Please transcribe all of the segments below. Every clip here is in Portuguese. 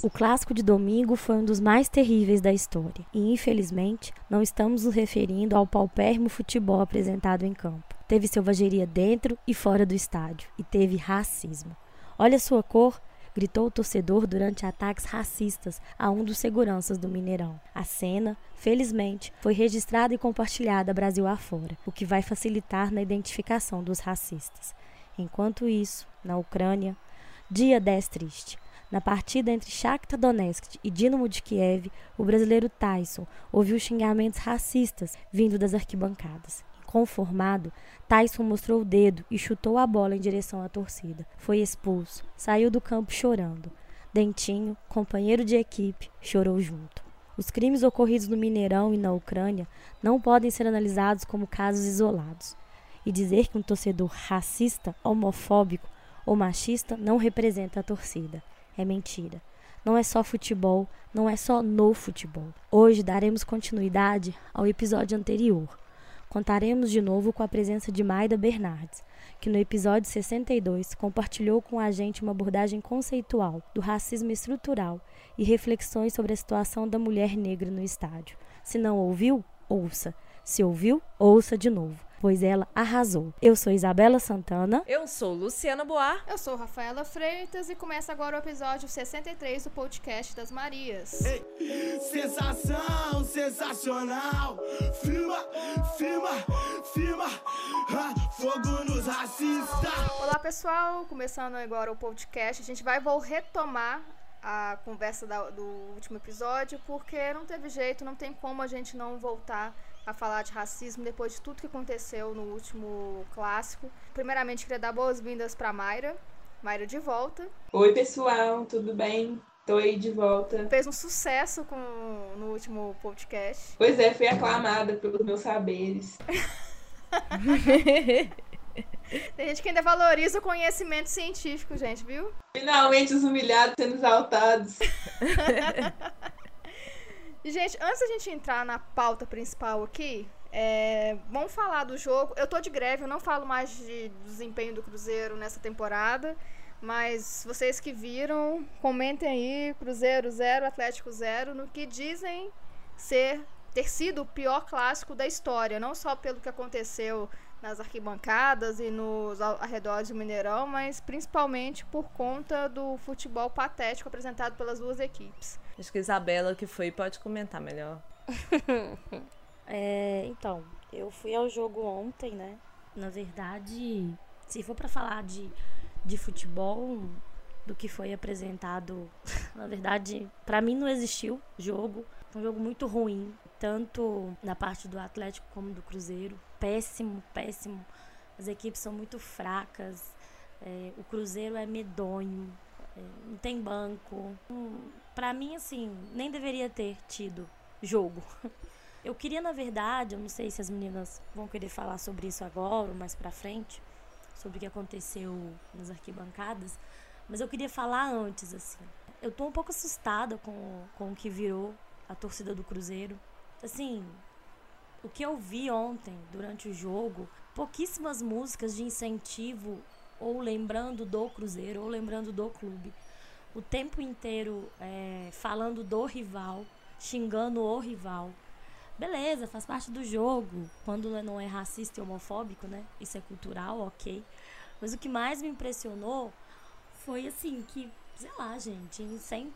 O clássico de domingo foi um dos mais terríveis da história, e infelizmente não estamos nos referindo ao paupérrimo futebol apresentado em campo. Teve selvageria dentro e fora do estádio, e teve racismo. Olha sua cor, gritou o torcedor durante ataques racistas a um dos seguranças do Mineirão. A cena, felizmente, foi registrada e compartilhada Brasil afora, o que vai facilitar na identificação dos racistas. Enquanto isso, na Ucrânia, dia 10 triste. Na partida entre Shakhtar Donetsk e Dinamo de Kiev, o brasileiro Tyson ouviu xingamentos racistas vindo das arquibancadas. Conformado, Tyson mostrou o dedo e chutou a bola em direção à torcida. Foi expulso. Saiu do campo chorando. Dentinho, companheiro de equipe, chorou junto. Os crimes ocorridos no Mineirão e na Ucrânia não podem ser analisados como casos isolados. E dizer que um torcedor racista, homofóbico ou machista não representa a torcida é mentira. Não é só futebol, não é só no futebol. Hoje daremos continuidade ao episódio anterior Contaremos de novo com a presença de Maida Bernardes, que no episódio 62 compartilhou com a gente uma abordagem conceitual do racismo estrutural e reflexões sobre a situação da mulher negra no estádio. Se não ouviu, ouça. Se ouviu, ouça de novo pois ela arrasou. Eu sou Isabela Santana. Eu sou Luciana Boar. Eu sou Rafaela Freitas e começa agora o episódio 63 do podcast das Marias. Ei, sensação, sensacional. Firma, firma, firma. fogo nos racistas. Olá, pessoal. Começando agora o podcast. A gente vai vou retomar a conversa da, do último episódio, porque não teve jeito, não tem como a gente não voltar a falar de racismo depois de tudo que aconteceu no último clássico. Primeiramente, queria dar boas-vindas para Mayra. Mayra de volta. Oi, pessoal, tudo bem? Tô aí de volta. Fez um sucesso com, no último podcast. Pois é, fui aclamada pelos meus saberes. Tem gente que ainda valoriza o conhecimento científico, gente, viu? Finalmente os humilhados sendo exaltados. Gente, antes da gente entrar na pauta principal aqui, é, vamos falar do jogo. Eu tô de greve, eu não falo mais de desempenho do Cruzeiro nessa temporada. Mas vocês que viram, comentem aí, Cruzeiro 0, Atlético 0, no que dizem ser ter sido o pior clássico da história, não só pelo que aconteceu nas arquibancadas e nos arredores do Mineirão, mas principalmente por conta do futebol patético apresentado pelas duas equipes. Acho que a Isabela que foi pode comentar melhor. é, então, eu fui ao jogo ontem, né? Na verdade, se for para falar de, de futebol, do que foi apresentado, na verdade, para mim não existiu jogo. Foi um jogo muito ruim, tanto na parte do Atlético como do Cruzeiro péssimo, péssimo. As equipes são muito fracas. É, o Cruzeiro é medonho, é, não tem banco. Hum, para mim, assim, nem deveria ter tido jogo. Eu queria, na verdade, eu não sei se as meninas vão querer falar sobre isso agora ou mais pra frente, sobre o que aconteceu nas arquibancadas, mas eu queria falar antes, assim. Eu tô um pouco assustada com, com o que virou a torcida do Cruzeiro. Assim, o que eu vi ontem durante o jogo, pouquíssimas músicas de incentivo ou lembrando do Cruzeiro ou lembrando do clube. O tempo inteiro é, falando do rival, xingando o rival. Beleza, faz parte do jogo. Quando não é racista e homofóbico, né? Isso é cultural, ok. Mas o que mais me impressionou foi assim, que, sei lá, gente, em 100,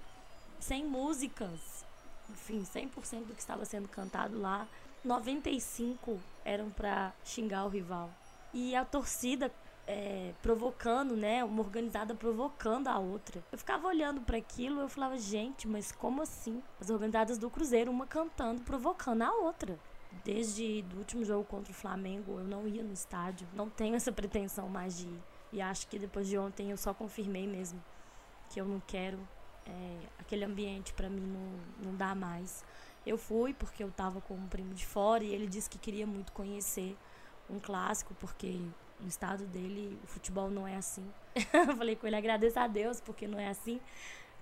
100 músicas, enfim, 100% do que estava sendo cantado lá, 95 eram para xingar o rival. E a torcida é, provocando, né? Uma organizada provocando a outra. Eu ficava olhando para aquilo eu falava, gente, mas como assim? As organizadas do Cruzeiro, uma cantando, provocando a outra. Desde o último jogo contra o Flamengo, eu não ia no estádio. Não tenho essa pretensão mais de ir. E acho que depois de ontem eu só confirmei mesmo que eu não quero. É, aquele ambiente para mim não, não dá mais. Eu fui porque eu estava com um primo de fora e ele disse que queria muito conhecer um clássico, porque no estado dele o futebol não é assim. eu falei com ele, agradeço a Deus, porque não é assim,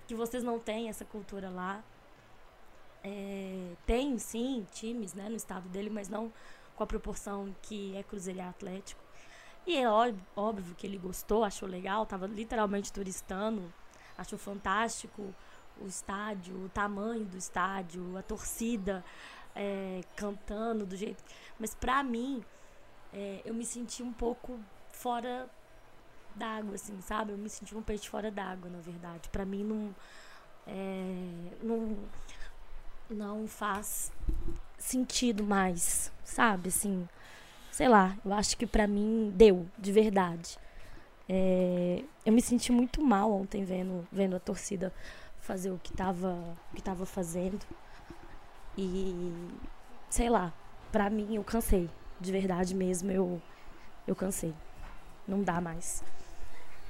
que vocês não têm essa cultura lá. É, tem sim times né, no estado dele, mas não com a proporção que é Cruzeiro e Atlético. E é óbvio, óbvio que ele gostou, achou legal, estava literalmente turistando, achou fantástico o estádio, o tamanho do estádio, a torcida é, cantando do jeito. Mas pra mim, é, eu me senti um pouco fora d'água, assim, sabe? Eu me senti um peixe fora d'água, na verdade. Pra mim não, é, não, não faz sentido mais, sabe? Assim, sei lá, eu acho que pra mim deu, de verdade. É, eu me senti muito mal ontem vendo, vendo a torcida fazer o que tava, o que tava fazendo. E sei lá, pra mim eu cansei. De verdade mesmo, eu, eu cansei. Não dá mais.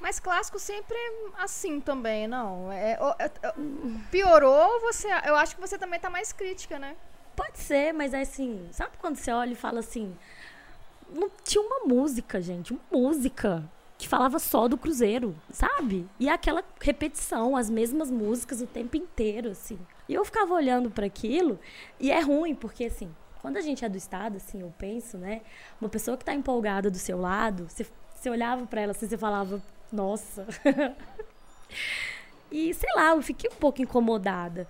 Mas clássico sempre é assim também, não? É, é, é, piorou, você. Eu acho que você também tá mais crítica, né? Pode ser, mas é assim, sabe quando você olha e fala assim. Não tinha uma música, gente, uma música que falava só do Cruzeiro, sabe? E aquela repetição, as mesmas músicas o tempo inteiro, assim. E eu ficava olhando para aquilo e é ruim, porque assim, quando a gente é do estado, assim, eu penso, né? Uma pessoa que tá empolgada do seu lado, você, você olhava para ela assim, você falava, nossa. e sei lá, eu fiquei um pouco incomodada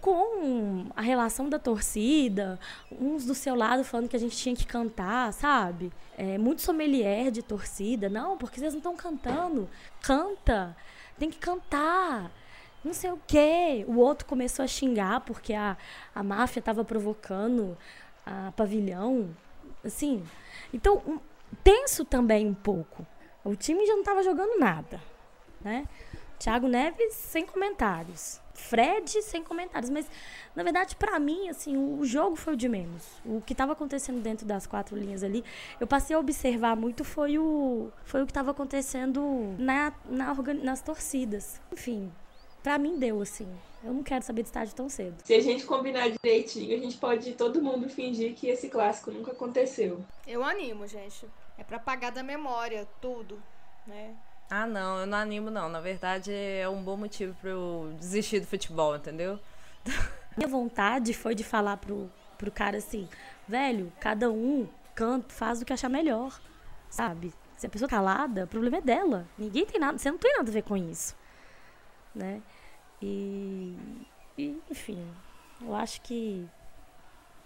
com a relação da torcida, uns do seu lado falando que a gente tinha que cantar, sabe? É, muito sommelier de torcida. Não, porque vocês não estão cantando. Canta. Tem que cantar. Não sei o quê. O outro começou a xingar porque a, a máfia estava provocando a pavilhão. Assim. Então, tenso também um pouco. O time já não estava jogando nada, né? Thiago Neves sem comentários. Fred sem comentários, mas na verdade para mim assim, o jogo foi o de menos. O que estava acontecendo dentro das quatro linhas ali, eu passei a observar muito foi o foi o que estava acontecendo na, na nas torcidas. Enfim, para mim deu assim. Eu não quero saber de estádio tão cedo. Se a gente combinar direitinho, a gente pode todo mundo fingir que esse clássico nunca aconteceu. Eu animo, gente. É para apagar da memória tudo, né? Ah, não, eu não animo, não. Na verdade, é um bom motivo para eu desistir do futebol, entendeu? Minha vontade foi de falar pro, pro cara assim, velho, cada um canta, faz o que achar melhor, sabe? Se a pessoa tá calada, o problema é dela. Ninguém tem nada, você não tem nada a ver com isso, né? E, e enfim, eu acho que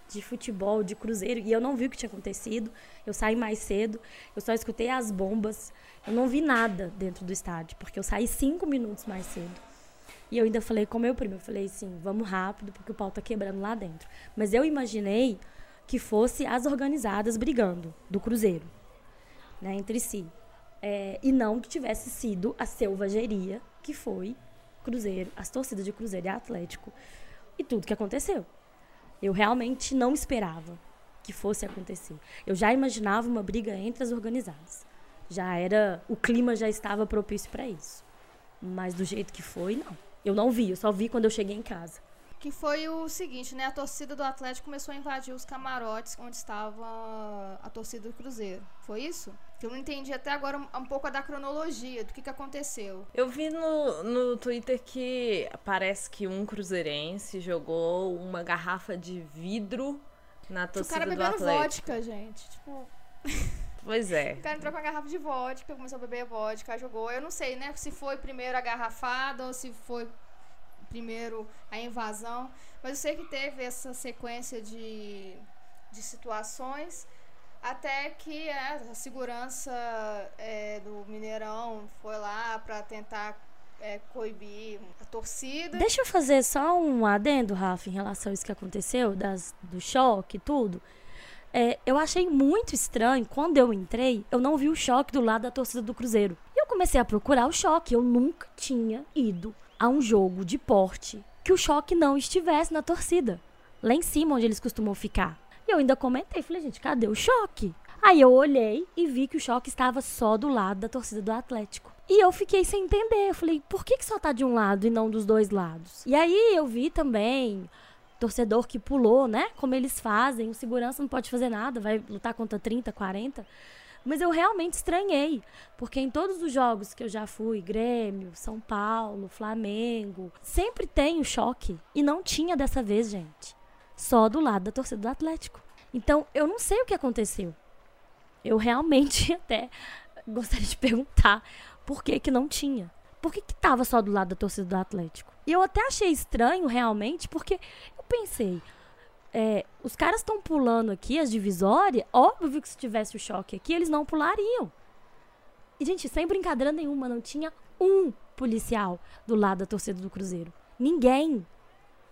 de futebol, de cruzeiro, e eu não vi o que tinha acontecido. Eu saí mais cedo, eu só escutei as bombas. Eu não vi nada dentro do estádio, porque eu saí cinco minutos mais cedo. E eu ainda falei com meu primo, eu falei assim, vamos rápido, porque o pau tá quebrando lá dentro. Mas eu imaginei que fosse as organizadas brigando do Cruzeiro, né, entre si. É, e não que tivesse sido a selvageria que foi Cruzeiro, as torcidas de Cruzeiro e Atlético e tudo que aconteceu. Eu realmente não esperava que fosse acontecer. Eu já imaginava uma briga entre as organizadas. Já era, o clima já estava propício para isso. Mas do jeito que foi, não. Eu não vi, eu só vi quando eu cheguei em casa. Que foi o seguinte, né? A torcida do Atlético começou a invadir os camarotes onde estava a torcida do Cruzeiro. Foi isso? Que eu não entendi até agora um, um pouco da cronologia, do que, que aconteceu. Eu vi no, no Twitter que parece que um cruzeirense jogou uma garrafa de vidro na torcida do Atlético. O cara bebendo vodka, gente. Tipo... Pois é. O cara entrou com a garrafa de vodka, começou a beber vodka, jogou. Eu não sei, né, se foi primeiro a garrafada ou se foi primeiro a invasão. Mas eu sei que teve essa sequência de, de situações até que é, a segurança é, do Mineirão foi lá para tentar é, coibir a torcida. Deixa eu fazer só um adendo, Rafa, em relação a isso que aconteceu, das, do choque e tudo. É, eu achei muito estranho, quando eu entrei, eu não vi o choque do lado da torcida do Cruzeiro. E eu comecei a procurar o choque. Eu nunca tinha ido a um jogo de porte que o choque não estivesse na torcida. Lá em cima, onde eles costumam ficar. Eu ainda comentei, falei, gente, cadê o choque? Aí eu olhei e vi que o choque estava só do lado da torcida do Atlético. E eu fiquei sem entender. Eu falei, por que, que só tá de um lado e não dos dois lados? E aí eu vi também torcedor que pulou, né? Como eles fazem. O segurança não pode fazer nada, vai lutar contra 30, 40. Mas eu realmente estranhei, porque em todos os jogos que eu já fui, Grêmio, São Paulo, Flamengo, sempre tem o choque. E não tinha dessa vez, gente só do lado da torcida do Atlético. Então, eu não sei o que aconteceu. Eu realmente até gostaria de perguntar por que que não tinha. por que, que tava só do lado da torcida do Atlético? E eu até achei estranho, realmente, porque eu pensei, é, os caras estão pulando aqui as divisórias, óbvio que se tivesse o choque aqui, eles não pulariam. E, gente, sem brincadeira nenhuma, não tinha um policial do lado da torcida do Cruzeiro. Ninguém.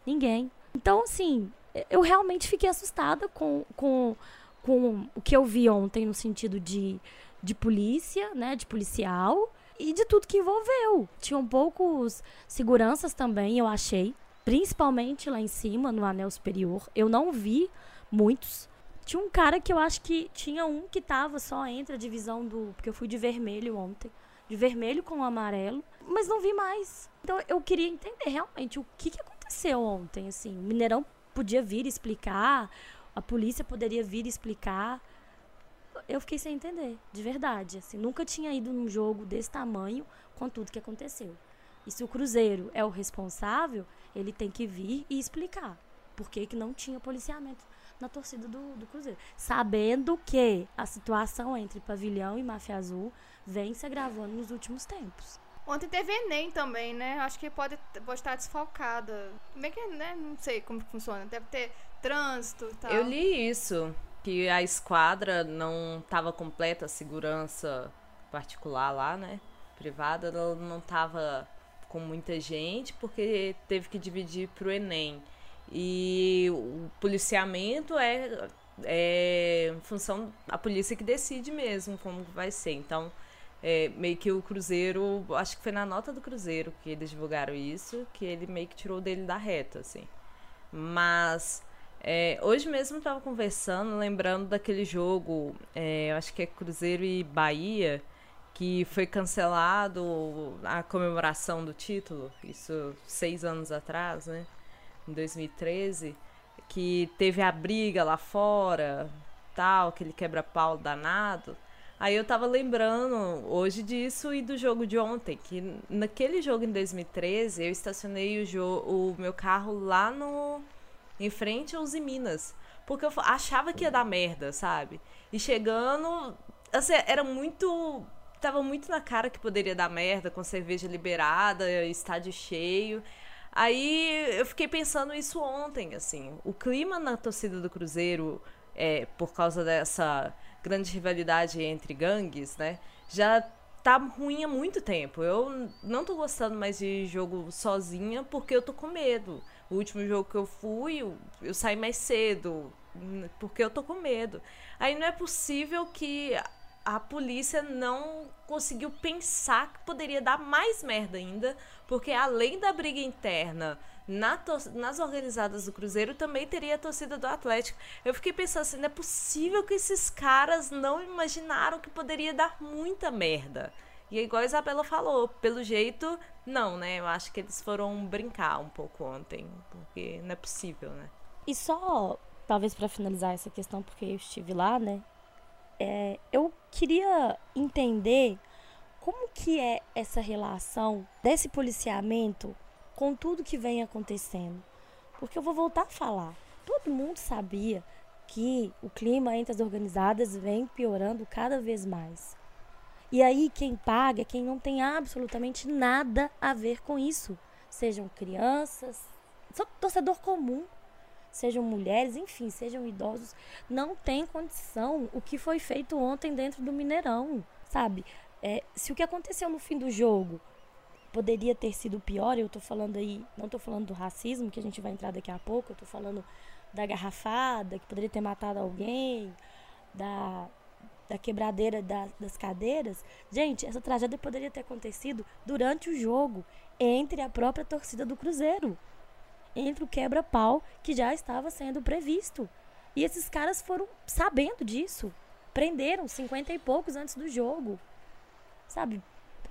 Ninguém. Então, assim, eu realmente fiquei assustada com, com, com o que eu vi ontem no sentido de, de polícia, né? De policial e de tudo que envolveu. Tinham poucos seguranças também, eu achei. Principalmente lá em cima, no anel superior. Eu não vi muitos. Tinha um cara que eu acho que tinha um que tava só entre a divisão do. Porque eu fui de vermelho ontem. De vermelho com amarelo. Mas não vi mais. Então eu queria entender realmente o que, que aconteceu ontem. Assim, Mineirão podia vir explicar. A polícia poderia vir explicar. Eu fiquei sem entender, de verdade. Assim, nunca tinha ido num jogo desse tamanho com tudo que aconteceu. E se o Cruzeiro é o responsável, ele tem que vir e explicar por que, que não tinha policiamento na torcida do, do Cruzeiro. Sabendo que a situação entre Pavilhão e Máfia Azul vem se agravando nos últimos tempos. Ontem teve Enem também, né? Acho que pode, pode estar desfalcada. Como é que, né? Não sei como funciona. Deve ter trânsito e tal. Eu li isso, que a esquadra não estava completa, a segurança particular lá, né? Privada, ela não estava com muita gente, porque teve que dividir para o Enem. E o policiamento é, é função a polícia que decide mesmo como vai ser. Então, é, meio que o Cruzeiro, acho que foi na nota do Cruzeiro que eles divulgaram isso, que ele meio que tirou dele da reta, assim. Mas é, hoje mesmo eu tava conversando, lembrando daquele jogo, é, eu acho que é Cruzeiro e Bahia, que foi cancelado a comemoração do título, isso seis anos atrás, né? Em 2013, que teve a briga lá fora, tal, aquele quebra-pau danado. Aí eu tava lembrando hoje disso e do jogo de ontem, que naquele jogo em 2013 eu estacionei o, o meu carro lá no. em frente aos Minas. Porque eu achava que ia dar merda, sabe? E chegando. Assim, era muito tava muito na cara que poderia dar merda com cerveja liberada, estádio cheio. Aí eu fiquei pensando isso ontem, assim. O clima na torcida do Cruzeiro, é, por causa dessa grande rivalidade entre gangues, né? Já tá ruim há muito tempo. Eu não tô gostando mais de jogo sozinha porque eu tô com medo. O último jogo que eu fui, eu, eu saí mais cedo porque eu tô com medo. Aí não é possível que a polícia não conseguiu pensar que poderia dar mais merda ainda, porque além da briga interna na nas organizadas do Cruzeiro também teria a torcida do Atlético. Eu fiquei pensando assim, não é possível que esses caras não imaginaram que poderia dar muita merda. E é igual a Isabela falou, pelo jeito, não, né? Eu acho que eles foram brincar um pouco ontem, porque não é possível, né? E só, talvez para finalizar essa questão, porque eu estive lá, né? é, eu queria entender como que é essa relação desse policiamento com tudo que vem acontecendo. Porque eu vou voltar a falar. Todo mundo sabia que o clima entre as organizadas vem piorando cada vez mais. E aí quem paga é quem não tem absolutamente nada a ver com isso. Sejam crianças, torcedor comum sejam mulheres, enfim, sejam idosos, não tem condição o que foi feito ontem dentro do Mineirão, sabe? É, se o que aconteceu no fim do jogo poderia ter sido pior, eu tô falando aí, não tô falando do racismo, que a gente vai entrar daqui a pouco, eu tô falando da garrafada, que poderia ter matado alguém, da, da quebradeira da, das cadeiras. Gente, essa tragédia poderia ter acontecido durante o jogo, entre a própria torcida do Cruzeiro entre o quebra-pau que já estava sendo previsto. E esses caras foram sabendo disso. Prenderam 50 e poucos antes do jogo. Sabe?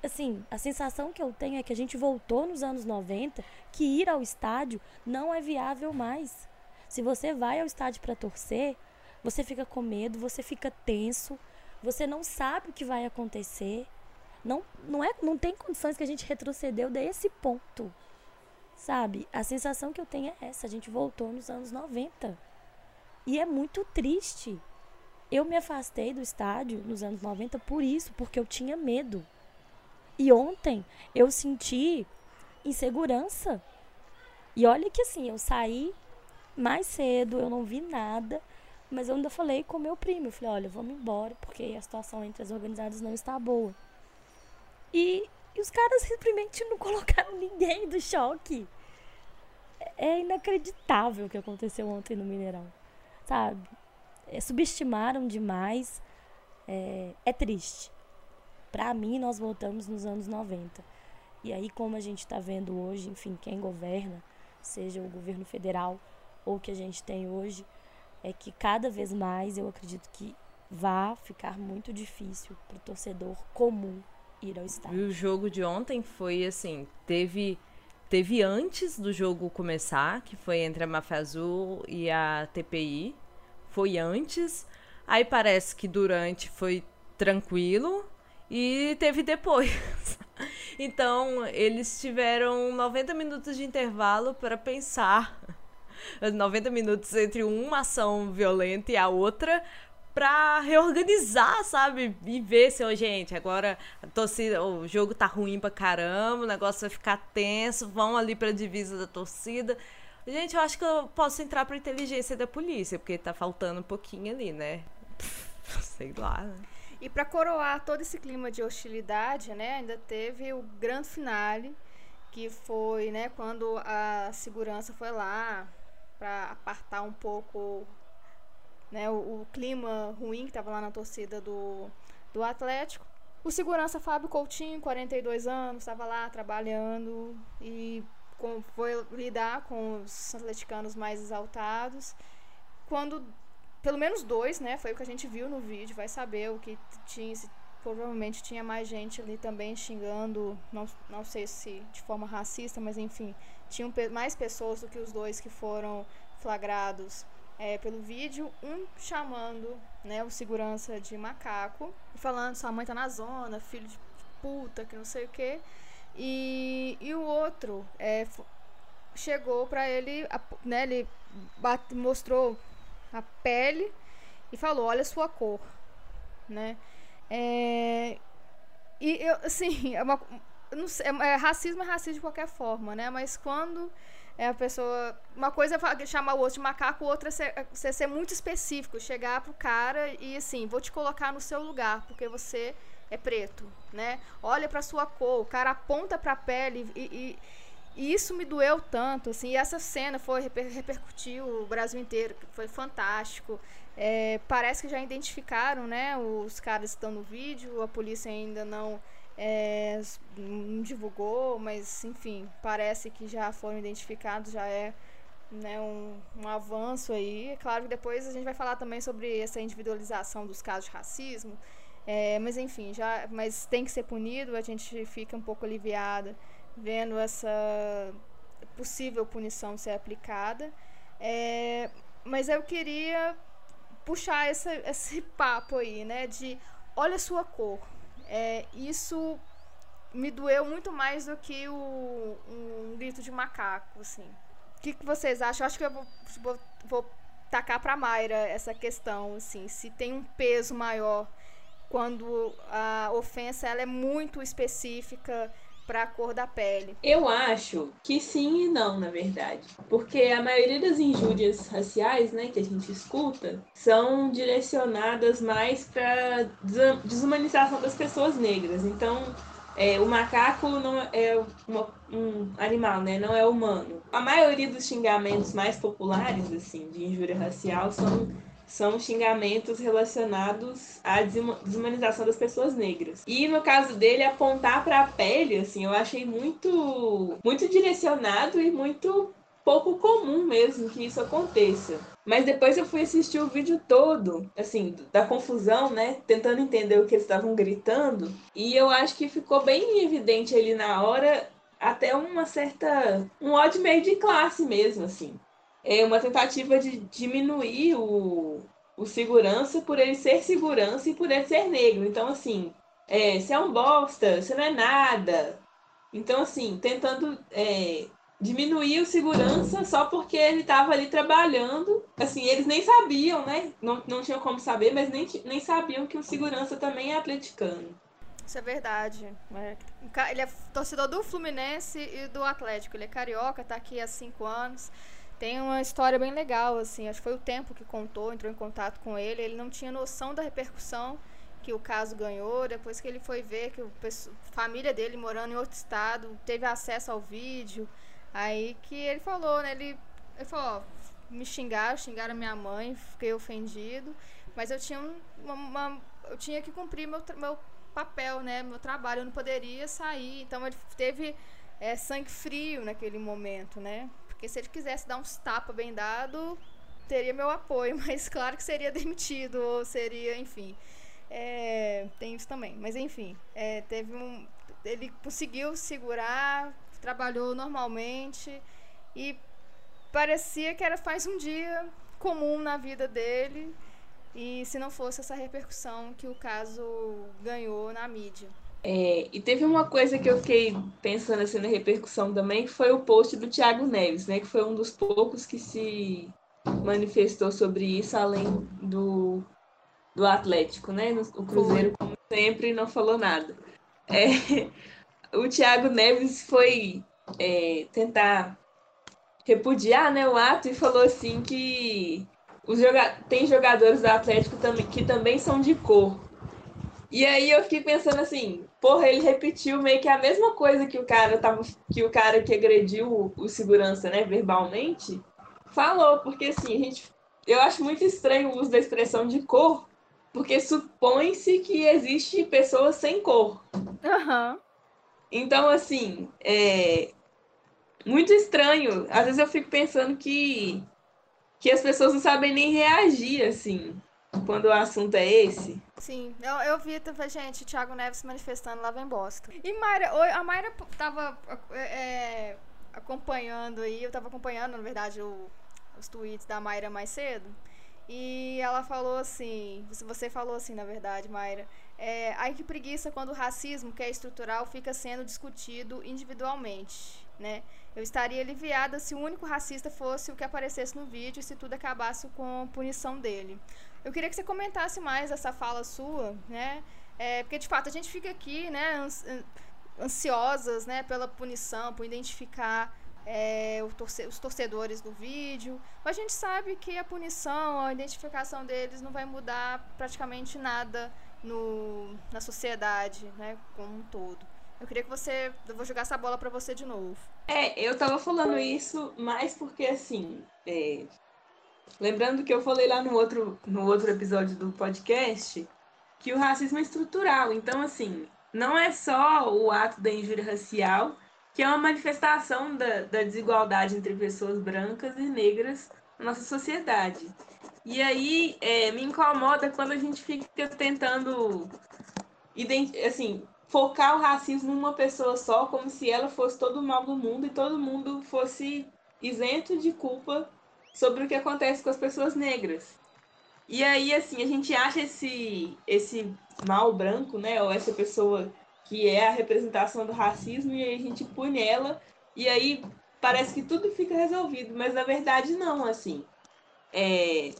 Assim, a sensação que eu tenho é que a gente voltou nos anos 90, que ir ao estádio não é viável mais. Se você vai ao estádio para torcer, você fica com medo, você fica tenso, você não sabe o que vai acontecer. Não, não, é, não tem condições que a gente retrocedeu desse ponto. Sabe? A sensação que eu tenho é essa. A gente voltou nos anos 90. E é muito triste. Eu me afastei do estádio nos anos 90 por isso, porque eu tinha medo. E ontem eu senti insegurança. E olha que assim, eu saí mais cedo, eu não vi nada, mas eu ainda falei com meu primo. Eu falei, olha, vamos embora, porque a situação entre as organizadas não está boa. E, e os caras simplesmente não colocaram ninguém do choque. É inacreditável o que aconteceu ontem no Mineirão. Sabe? É, subestimaram demais. É, é triste. Para mim, nós voltamos nos anos 90. E aí, como a gente está vendo hoje, enfim, quem governa, seja o governo federal ou o que a gente tem hoje, é que cada vez mais eu acredito que vá ficar muito difícil para o torcedor comum ir ao estádio. E o jogo de ontem foi assim, teve teve antes do jogo começar, que foi entre a Mafia Azul e a TPI. Foi antes. Aí parece que durante foi tranquilo e teve depois. então, eles tiveram 90 minutos de intervalo para pensar 90 minutos entre uma ação violenta e a outra pra reorganizar, sabe? E ver se, oh, gente, agora a torcida, o jogo tá ruim pra caramba, o negócio vai ficar tenso, vão ali pra divisa da torcida. Gente, eu acho que eu posso entrar pra inteligência da polícia, porque tá faltando um pouquinho ali, né? Sei lá, né? E para coroar todo esse clima de hostilidade, né, ainda teve o grande finale, que foi, né, quando a segurança foi lá para apartar um pouco né, o, o clima ruim que estava lá na torcida do, do Atlético. O segurança Fábio Coutinho, 42 anos, estava lá trabalhando e com, foi lidar com os atleticanos mais exaltados. Quando, pelo menos dois, né, foi o que a gente viu no vídeo, vai saber o que tinha, provavelmente tinha mais gente ali também xingando, não, não sei se de forma racista, mas enfim, tinham mais pessoas do que os dois que foram flagrados é, pelo vídeo, um chamando né, o segurança de macaco, falando sua mãe tá na zona, filho de puta, que não sei o que. E, e o outro é, chegou para ele, né, ele bate, mostrou a pele e falou, olha a sua cor, né? É, e eu, assim, é uma, não sei, é, é, racismo é racismo de qualquer forma, né? Mas quando é a pessoa. Uma coisa é chamar o outro de macaco, outra é ser, é ser muito específico, chegar pro cara e assim, vou te colocar no seu lugar, porque você é preto, né? Olha pra sua cor, o cara aponta pra pele e, e, e isso me doeu tanto, assim, essa cena foi, reper, repercutiu o Brasil inteiro, foi fantástico. É, parece que já identificaram, né, os caras que estão no vídeo, a polícia ainda não é, não divulgou, mas enfim, parece que já foram identificados, já é né, um, um avanço aí. É claro que depois a gente vai falar também sobre essa individualização dos casos de racismo, é, mas enfim, já, mas tem que ser punido, a gente fica um pouco aliviada vendo essa possível punição ser aplicada. É, mas eu queria puxar essa, esse papo aí, né, de olha a sua cor, é, isso me doeu muito mais do que o, um grito de macaco, assim. O que, que vocês acham? Eu acho que eu vou, vou, vou tacar para Mayra essa questão, assim, se tem um peso maior quando a ofensa ela é muito específica para a cor da pele. Eu acho que sim e não, na verdade. Porque a maioria das injúrias raciais, né, que a gente escuta, são direcionadas mais para desumanização das pessoas negras. Então, é, o macaco não é uma, um animal, né? Não é humano. A maioria dos xingamentos mais populares, assim, de injúria racial são são xingamentos relacionados à desumanização das pessoas negras. E no caso dele, apontar para a pele, assim, eu achei muito, muito direcionado e muito pouco comum mesmo que isso aconteça. Mas depois eu fui assistir o vídeo todo, assim, da confusão, né? Tentando entender o que eles estavam gritando. E eu acho que ficou bem evidente ali na hora até uma certa. um ódio meio de classe mesmo, assim é uma tentativa de diminuir o, o segurança por ele ser segurança e por ele ser negro. Então, assim, é, você é um bosta, você não é nada. Então, assim, tentando é, diminuir o segurança só porque ele estava ali trabalhando. Assim, eles nem sabiam, né? Não, não tinham como saber, mas nem, nem sabiam que o segurança também é atleticano. Isso é verdade. É, ele é torcedor do Fluminense e do Atlético. Ele é carioca, tá aqui há cinco anos. Tem uma história bem legal, assim. Acho que foi o tempo que contou, entrou em contato com ele. Ele não tinha noção da repercussão que o caso ganhou. Depois que ele foi ver que a família dele morando em outro estado teve acesso ao vídeo. Aí que ele falou, né? Ele, ele falou, ó, me xingaram, xingaram minha mãe, fiquei ofendido. Mas eu tinha uma, uma eu tinha que cumprir meu, meu papel, né? Meu trabalho, eu não poderia sair. Então ele teve é, sangue frio naquele momento, né? Porque se ele quisesse dar uns tapas bem dado, teria meu apoio, mas claro que seria demitido ou seria, enfim. É, tem isso também. Mas enfim, é, teve um. Ele conseguiu segurar, trabalhou normalmente e parecia que era faz um dia comum na vida dele. E se não fosse essa repercussão que o caso ganhou na mídia. É, e teve uma coisa que eu fiquei pensando assim na repercussão também, que foi o post do Thiago Neves, né? Que foi um dos poucos que se manifestou sobre isso, além do, do Atlético, né? O Cruzeiro, como sempre, não falou nada. É, o Thiago Neves foi é, tentar repudiar né, o ato e falou assim que os joga tem jogadores do Atlético também, que também são de cor. E aí eu fiquei pensando assim, porra, ele repetiu meio que a mesma coisa que o cara tava, que o cara que agrediu o, segurança, né, verbalmente, falou, porque assim, gente eu acho muito estranho o uso da expressão de cor, porque supõe-se que existe pessoas sem cor. Uhum. Então, assim, é muito estranho. Às vezes eu fico pensando que que as pessoas não sabem nem reagir, assim, quando o assunto é esse. Sim, eu, eu vi, tava, gente, o Thiago Neves manifestando lá em Boston. E Mayra, a Mayra tava é, acompanhando aí, eu tava acompanhando, na verdade, o, os tweets da Mayra mais cedo. E ela falou assim, você falou assim, na verdade, Mayra, é, ai que preguiça quando o racismo, que é estrutural, fica sendo discutido individualmente, né? Eu estaria aliviada se o único racista fosse o que aparecesse no vídeo e se tudo acabasse com punição dele. Eu queria que você comentasse mais essa fala sua, né? É, porque de fato a gente fica aqui, né, ansiosas, né, pela punição, por identificar é, torce os torcedores do vídeo. Mas a gente sabe que a punição, a identificação deles não vai mudar praticamente nada no, na sociedade, né, como um todo. Eu queria que você. Eu vou jogar essa bola para você de novo. É, eu tava falando isso mais porque, assim. É, lembrando que eu falei lá no outro, no outro episódio do podcast que o racismo é estrutural. Então, assim, não é só o ato da injúria racial, que é uma manifestação da, da desigualdade entre pessoas brancas e negras na nossa sociedade. E aí é, me incomoda quando a gente fica tentando assim, focar o racismo numa pessoa só, como se ela fosse todo o mal do mundo e todo mundo fosse isento de culpa sobre o que acontece com as pessoas negras. E aí, assim, a gente acha esse, esse mal branco, né, ou essa pessoa que é a representação do racismo, e aí a gente pune ela, e aí parece que tudo fica resolvido, mas na verdade não, assim. É,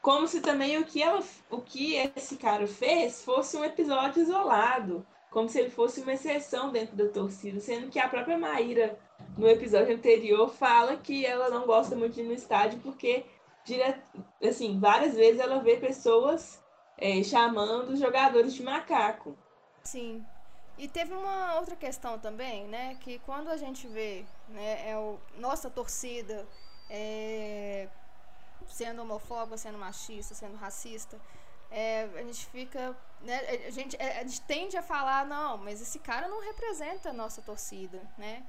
como se também o que, ela, o que esse cara fez fosse um episódio isolado como se ele fosse uma exceção dentro da torcida, sendo que a própria Maíra, no episódio anterior, fala que ela não gosta muito de ir no estádio porque, assim, várias vezes ela vê pessoas é, chamando os jogadores de macaco. Sim. E teve uma outra questão também, né? Que quando a gente vê né, é o, nossa torcida é, sendo homofóbica, sendo machista, sendo racista, é, a gente fica. Né, a, gente, é, a gente tende a falar, não, mas esse cara não representa a nossa torcida, né?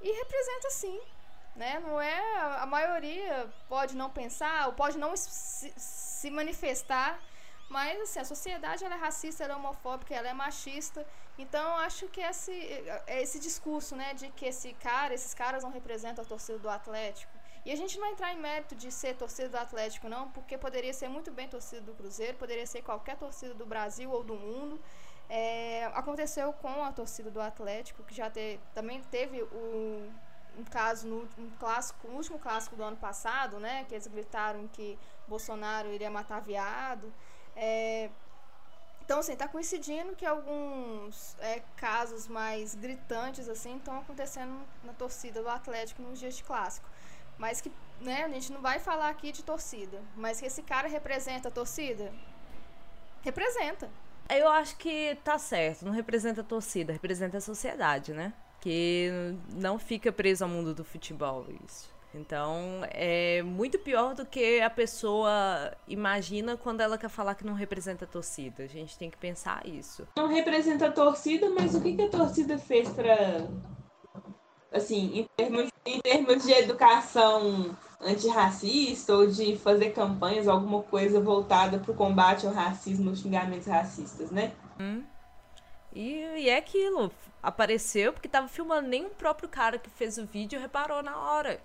E representa sim. Né? Não é. A maioria pode não pensar, ou pode não se, se manifestar, mas assim, a sociedade ela é racista, ela é homofóbica, ela é machista. Então acho que esse, é esse discurso né, de que esse cara, esses caras não representam a torcida do Atlético e a gente não vai entrar em mérito de ser torcida do Atlético, não, porque poderia ser muito bem torcida do Cruzeiro, poderia ser qualquer torcida do Brasil ou do mundo. É, aconteceu com a torcida do Atlético, que já te, também teve o, um caso no um clássico, último clássico do ano passado, né, que eles gritaram que Bolsonaro iria matar viado. É, Então, assim, tá coincidindo que alguns é, casos mais gritantes, assim, estão acontecendo na torcida do Atlético nos dias de clássico. Mas que, né, a gente não vai falar aqui de torcida. Mas que esse cara representa a torcida? Representa. Eu acho que tá certo, não representa a torcida, representa a sociedade, né? Que não fica preso ao mundo do futebol, isso. Então, é muito pior do que a pessoa imagina quando ela quer falar que não representa a torcida. A gente tem que pensar isso. Não representa a torcida, mas o que, que a torcida fez para assim, em termos, em termos de educação antirracista ou de fazer campanhas, alguma coisa voltada para o combate ao racismo, aos xingamentos racistas, né? Hum. E, e é aquilo, apareceu porque estava filmando, nem o próprio cara que fez o vídeo reparou na hora.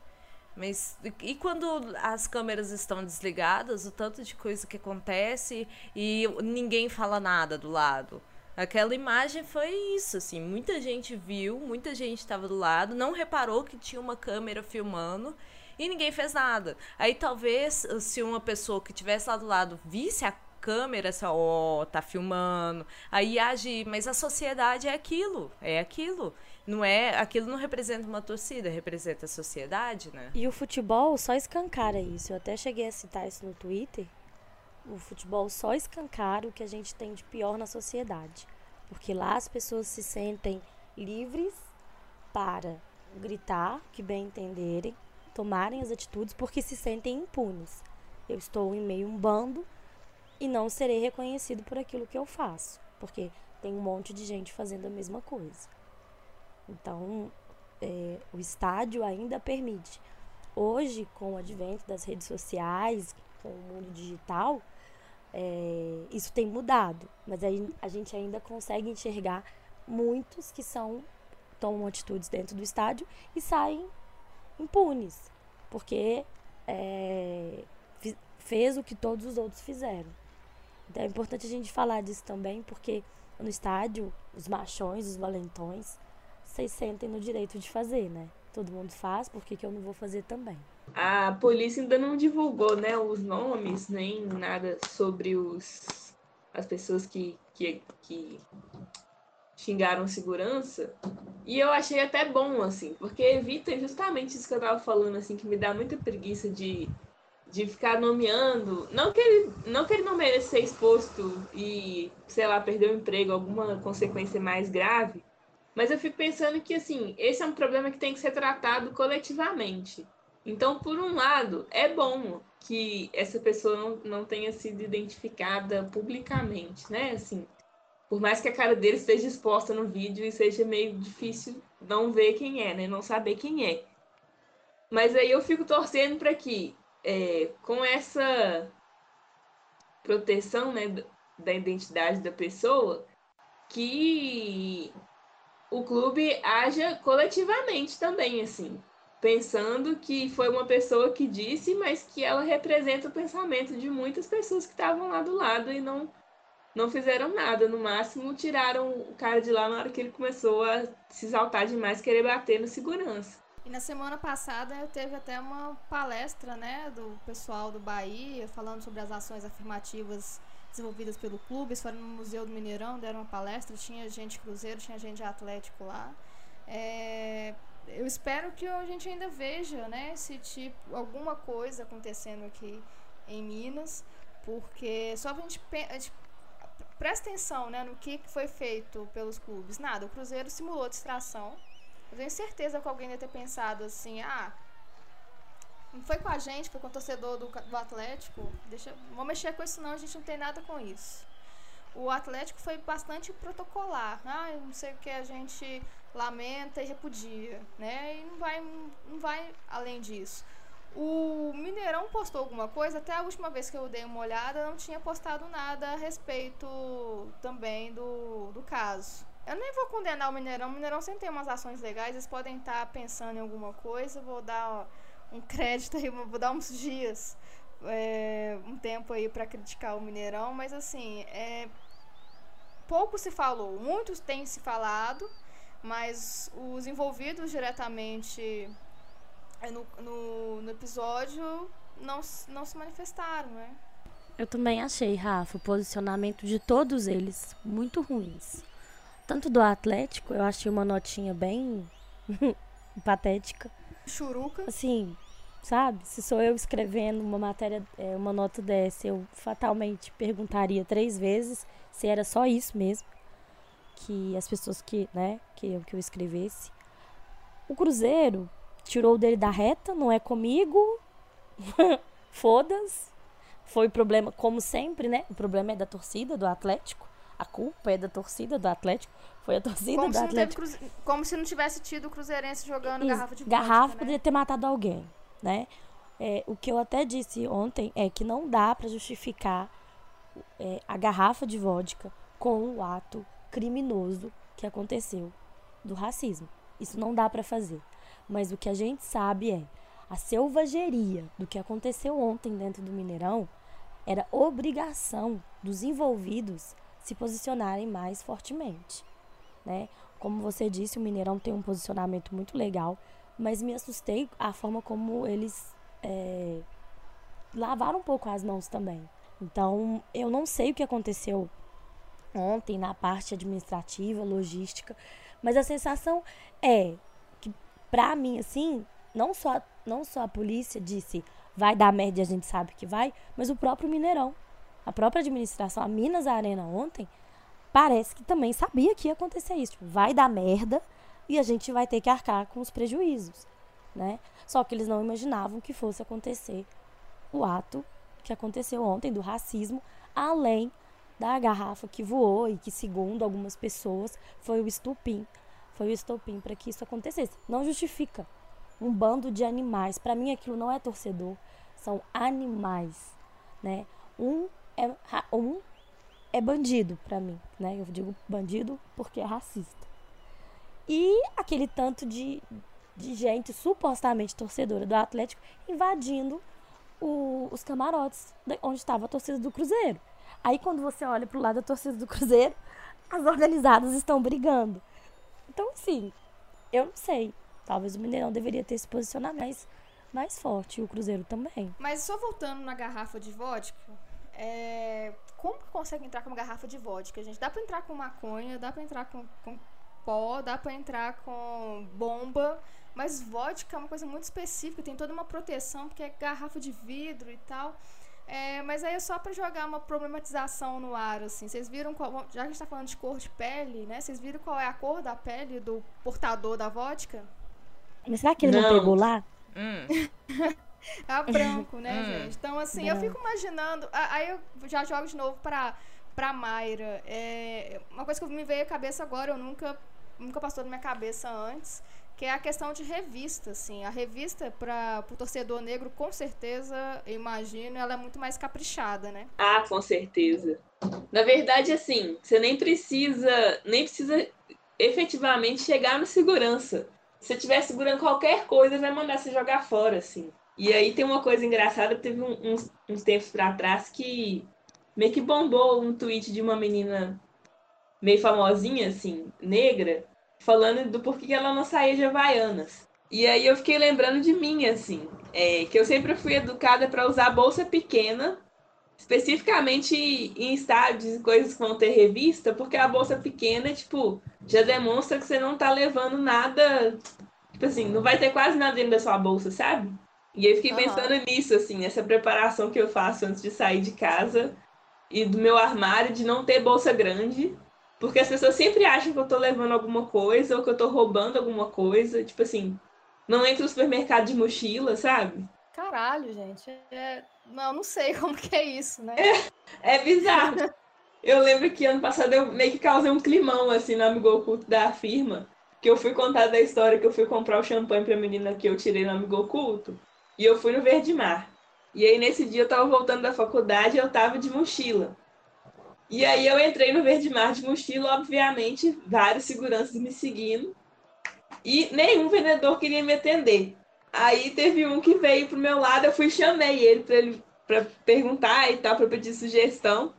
Mas e quando as câmeras estão desligadas, o tanto de coisa que acontece e ninguém fala nada do lado. Aquela imagem foi isso, assim, muita gente viu, muita gente estava do lado, não reparou que tinha uma câmera filmando e ninguém fez nada. Aí talvez se uma pessoa que tivesse lá do lado visse a câmera, assim, ó, oh, tá filmando, aí age, mas a sociedade é aquilo, é aquilo. Não é, aquilo não representa uma torcida, representa a sociedade, né? E o futebol só escancara isso. Eu até cheguei a citar isso no Twitter. O futebol só escancara o que a gente tem de pior na sociedade. Porque lá as pessoas se sentem livres para gritar, que bem entenderem, tomarem as atitudes porque se sentem impunes. Eu estou em meio a um bando e não serei reconhecido por aquilo que eu faço, porque tem um monte de gente fazendo a mesma coisa. Então, é, o estádio ainda permite. Hoje, com o advento das redes sociais, com o mundo digital, é, isso tem mudado. Mas a gente ainda consegue enxergar muitos que são tomam atitudes dentro do estádio e saem impunes, porque é, fez o que todos os outros fizeram. Então é importante a gente falar disso também, porque no estádio, os machões, os valentões, vocês sentem no direito de fazer, né? Todo mundo faz, por que, que eu não vou fazer também? A polícia ainda não divulgou, né, os nomes, nem nada sobre os as pessoas que, que, que xingaram segurança. E eu achei até bom, assim, porque evita justamente isso que eu tava falando, assim, que me dá muita preguiça de, de ficar nomeando. Não que, ele, não que ele não mereça ser exposto e, sei lá, perder o emprego, alguma consequência mais grave, mas eu fico pensando que, assim, esse é um problema que tem que ser tratado coletivamente. Então, por um lado, é bom que essa pessoa não, não tenha sido identificada publicamente, né? Assim, por mais que a cara dele esteja exposta no vídeo e seja meio difícil não ver quem é, né? Não saber quem é. Mas aí eu fico torcendo para que, é, com essa proteção né, da identidade da pessoa, que o clube haja coletivamente também, assim, pensando que foi uma pessoa que disse, mas que ela representa o pensamento de muitas pessoas que estavam lá do lado e não não fizeram nada, no máximo tiraram o cara de lá na hora que ele começou a se exaltar demais, querer bater no segurança. E na semana passada eu teve até uma palestra, né, do pessoal do Bahia falando sobre as ações afirmativas desenvolvidas pelo clube. Eles foram no Museu do Mineirão, deram uma palestra, tinha gente cruzeiro, tinha gente atlético lá. É, eu espero que a gente ainda veja, né, esse tipo, alguma coisa acontecendo aqui em Minas, porque só a gente, a gente presta atenção, né, no que foi feito pelos clubes. Nada, o Cruzeiro simulou distração. Eu tenho certeza que alguém deve ter pensado assim, ah, não foi com a gente, foi com o torcedor do, do Atlético. Deixa, vamos mexer com isso não, a gente não tem nada com isso. O Atlético foi bastante protocolar. Ah, não sei o que a gente lamenta e repudia, né? E não vai, não vai além disso. O Mineirão postou alguma coisa, até a última vez que eu dei uma olhada, não tinha postado nada a respeito também do, do caso. Eu nem vou condenar o Mineirão, o Mineirão sempre tem umas ações legais, eles podem estar pensando em alguma coisa, vou dar um crédito aí, vou dar uns dias, é, um tempo aí para criticar o Mineirão, mas assim, é, pouco se falou, muitos têm se falado, mas os envolvidos diretamente no, no, no episódio não, não se manifestaram, né? Eu também achei, Rafa, o posicionamento de todos eles muito ruins. Tanto do Atlético, eu achei uma notinha bem patética. Churuca. Assim, sabe? Se sou eu escrevendo uma matéria, é, uma nota dessa, eu fatalmente perguntaria três vezes se era só isso mesmo que as pessoas que, né, que eu, que eu escrevesse. O Cruzeiro tirou dele da reta, não é comigo. Foda-se. Foi problema, como sempre, né? O problema é da torcida do Atlético. A culpa é da torcida do Atlético. Foi a torcida Como do Atlético. cruze... Como se não tivesse tido o Cruzeirense jogando Isso, garrafa de garrafa vodka, né? poderia ter matado alguém, né? É, o que eu até disse ontem é que não dá para justificar é, a garrafa de vodka com o ato criminoso que aconteceu do racismo. Isso não dá para fazer. Mas o que a gente sabe é a selvageria do que aconteceu ontem dentro do Mineirão era obrigação dos envolvidos se posicionarem mais fortemente, né? Como você disse, o Mineirão tem um posicionamento muito legal, mas me assustei a forma como eles é, lavaram um pouco as mãos também. Então, eu não sei o que aconteceu ontem na parte administrativa, logística, mas a sensação é pra mim, assim, não só, não só a polícia disse vai dar merda e a gente sabe que vai, mas o próprio Mineirão, a própria administração, a Minas Arena ontem, parece que também sabia que ia acontecer isso. Tipo, vai dar merda e a gente vai ter que arcar com os prejuízos, né? Só que eles não imaginavam que fosse acontecer o ato que aconteceu ontem do racismo, além da garrafa que voou e que, segundo algumas pessoas, foi o estupim. Foi o estupim para que isso acontecesse. Não justifica um bando de animais. Para mim, aquilo não é torcedor, são animais, né? Um é um é bandido para mim, né? Eu digo bandido porque é racista. E aquele tanto de, de gente supostamente torcedora do Atlético invadindo o- os camarotes onde estava a torcida do Cruzeiro. Aí quando você olha pro lado da torcida do Cruzeiro, as organizadas estão brigando. Então, assim, eu não sei. Talvez o Mineirão deveria ter se posicionado mais, mais forte, e o Cruzeiro também. Mas só voltando na garrafa de vodka, é, como que consegue entrar com uma garrafa de vodka, gente? Dá pra entrar com maconha, dá pra entrar com, com pó, dá pra entrar com bomba, mas vodka é uma coisa muito específica, tem toda uma proteção, porque é garrafa de vidro e tal. É, mas aí é só pra jogar uma problematização no ar, assim. Vocês viram qual. Já que a gente tá falando de cor de pele, né? Vocês viram qual é a cor da pele do portador da vodka? Mas será que ele não, Não. pegou lá? Hum, É branco, né, Hum. gente? Então, assim, eu Branco. fico imaginando. a- Aí eu já jogo de novo pra, pra Mayra. É, uma coisa que me veio à cabeça agora, eu nunca, nunca passou na minha cabeça antes, que é a questão de revista, assim. A revista para o torcedor negro, com certeza, eu imagino, ela é muito mais caprichada, né? Ah, com certeza. Na verdade, assim, você nem precisa, nem precisa efetivamente chegar no segurança. Se estiver segurando qualquer coisa, vai mandar você jogar fora, assim. E aí tem uma coisa engraçada, teve um- uns, uns tempos pra trás que meio que bombou um tweet de uma menina meio famosinha, assim, negra, falando do porquê ela não saía de Havaianas. E aí eu fiquei lembrando de mim, assim, é, que eu sempre fui educada para usar bolsa pequena especificamente em estádios e coisas que vão ter revista, porque a bolsa pequena, tipo, já demonstra que você não tá levando nada, tipo assim, não vai ter quase nada dentro da sua bolsa, sabe? E eu fiquei Aham. pensando nisso, assim, essa preparação que eu faço antes de sair de casa e do meu armário de não ter bolsa grande, porque as pessoas sempre acham que eu tô levando alguma coisa ou que eu tô roubando alguma coisa, tipo assim, não entro no supermercado de mochila, sabe? Caralho, gente. É... Não, não sei como que é isso, né? É bizarro. Eu lembro que ano passado eu meio que causei um climão assim no amigo oculto da firma. Que eu fui contar da história que eu fui comprar o champanhe pra menina que eu tirei no amigo oculto. E eu fui no Verde Mar. E aí nesse dia eu tava voltando da faculdade e eu tava de mochila. E aí eu entrei no Verde Mar de mochila, obviamente, vários seguranças me seguindo. E nenhum vendedor queria me atender. Aí teve um que veio pro meu lado, eu fui chamei ele pra ele para perguntar e tal, para pedir sugestão.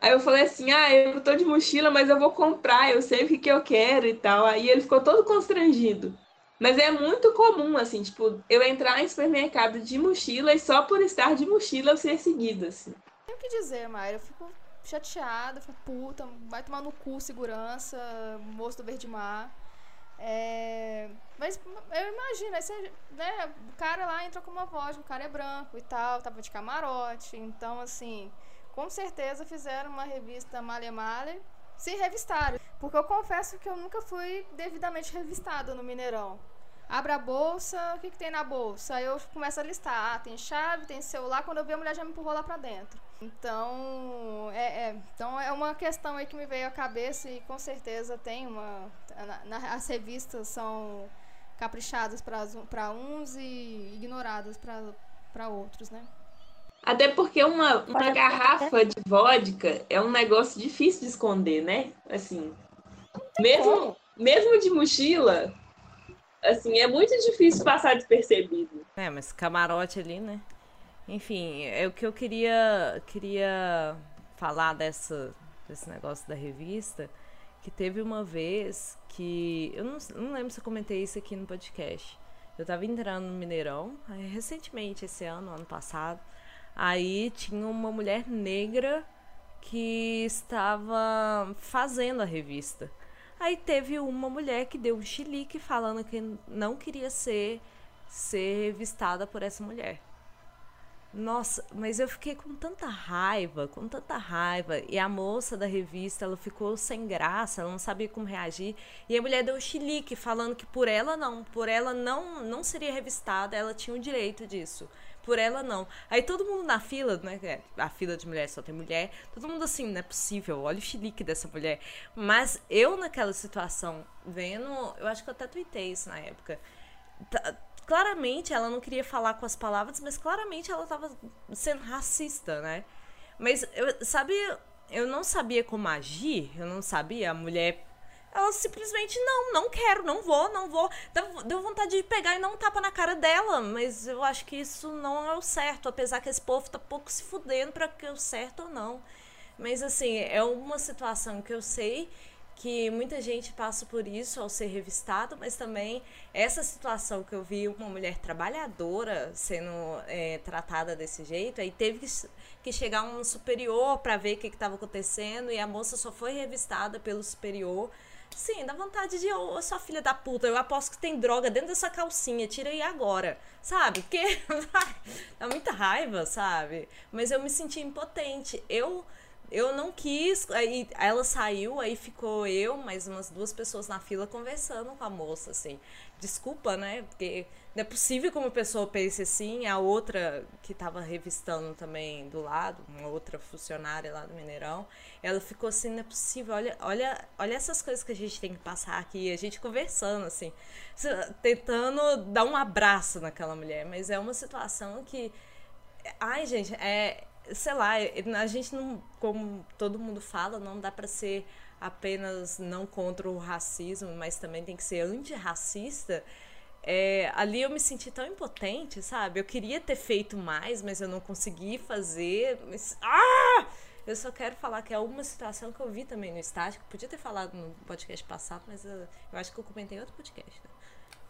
Aí eu falei assim: "Ah, eu tô de mochila, mas eu vou comprar, eu sei o que que eu quero e tal". Aí ele ficou todo constrangido. Mas é muito comum assim, tipo, eu entrar em supermercado de mochila e só por estar de mochila eu ser seguida assim. Tenho que dizer, Mayra, eu fico chateada, fico puta, vai tomar no cu segurança, moço do Verde Mar. É, mas eu imagino, aí né, o cara lá entrou com uma voz, o cara é branco e tal, tava de camarote, então assim, com certeza fizeram uma revista Male Male, se revistaram, porque eu confesso que eu nunca fui devidamente revistada no Mineirão. Abra a bolsa, o que, que tem na bolsa? Aí eu começo a listar, ah, tem chave, tem celular, quando eu vi a mulher já me empurrou lá pra dentro. Então é, é, então é uma questão aí que me veio à cabeça e com certeza tem uma. Na, na, as revistas são caprichadas para uns e ignoradas para outros, né? Até porque uma, uma garrafa de vodka é um negócio difícil de esconder, né? Assim, mesmo, mesmo de mochila, assim, é muito difícil passar despercebido. É, mas camarote ali, né? Enfim, é o que eu queria queria falar dessa desse negócio da revista, que teve uma vez que eu não, não lembro se eu comentei isso aqui no podcast. Eu tava entrando no Mineirão, recentemente esse ano, ano passado. Aí tinha uma mulher negra que estava fazendo a revista. Aí teve uma mulher que deu um chilique falando que não queria ser ser revistada por essa mulher. Nossa, mas eu fiquei com tanta raiva, com tanta raiva. E a moça da revista, ela ficou sem graça, ela não sabia como reagir. E a mulher deu um chilique falando que por ela não, por ela não, não seria revistada, ela tinha o direito disso. Por ela não. Aí todo mundo na fila, né? É, a fila de mulher só tem mulher. Todo mundo assim, não é possível. Olha o chilique dessa mulher. Mas eu naquela situação, vendo, eu acho que eu até tuitei isso na época claramente ela não queria falar com as palavras, mas claramente ela estava sendo racista, né? Mas eu sabia, eu não sabia como agir, eu não sabia, a mulher ela simplesmente não, não quero, não vou, não vou. Deu vontade de pegar e não um tapa na cara dela, mas eu acho que isso não é o certo, apesar que esse povo tá pouco se fudendo para que é o certo ou não. Mas assim, é uma situação que eu sei que muita gente passa por isso ao ser revistado, mas também essa situação que eu vi uma mulher trabalhadora sendo é, tratada desse jeito, aí teve que, que chegar um superior para ver o que estava acontecendo e a moça só foi revistada pelo superior. Sim, dá vontade de, ô, oh, sua filha da puta, eu aposto que tem droga dentro dessa calcinha, tira aí agora, sabe? Porque dá muita raiva, sabe? Mas eu me senti impotente. Eu eu não quis, aí ela saiu, aí ficou eu, mais umas duas pessoas na fila conversando com a moça, assim. Desculpa, né? Porque não é possível que uma pessoa pense assim, a outra que estava revistando também do lado, uma outra funcionária lá do Mineirão, ela ficou assim, não é possível, olha, olha, olha essas coisas que a gente tem que passar aqui, a gente conversando, assim, tentando dar um abraço naquela mulher, mas é uma situação que. Ai, gente, é, sei lá, a gente não, como todo mundo fala, não dá para ser apenas não contra o racismo, mas também tem que ser antirracista. É, ali eu me senti tão impotente, sabe? Eu queria ter feito mais, mas eu não consegui fazer. Mas, ah! Eu só quero falar que é uma situação que eu vi também no estágio, podia ter falado no podcast passado, mas eu, eu acho que eu comentei outro podcast. Né?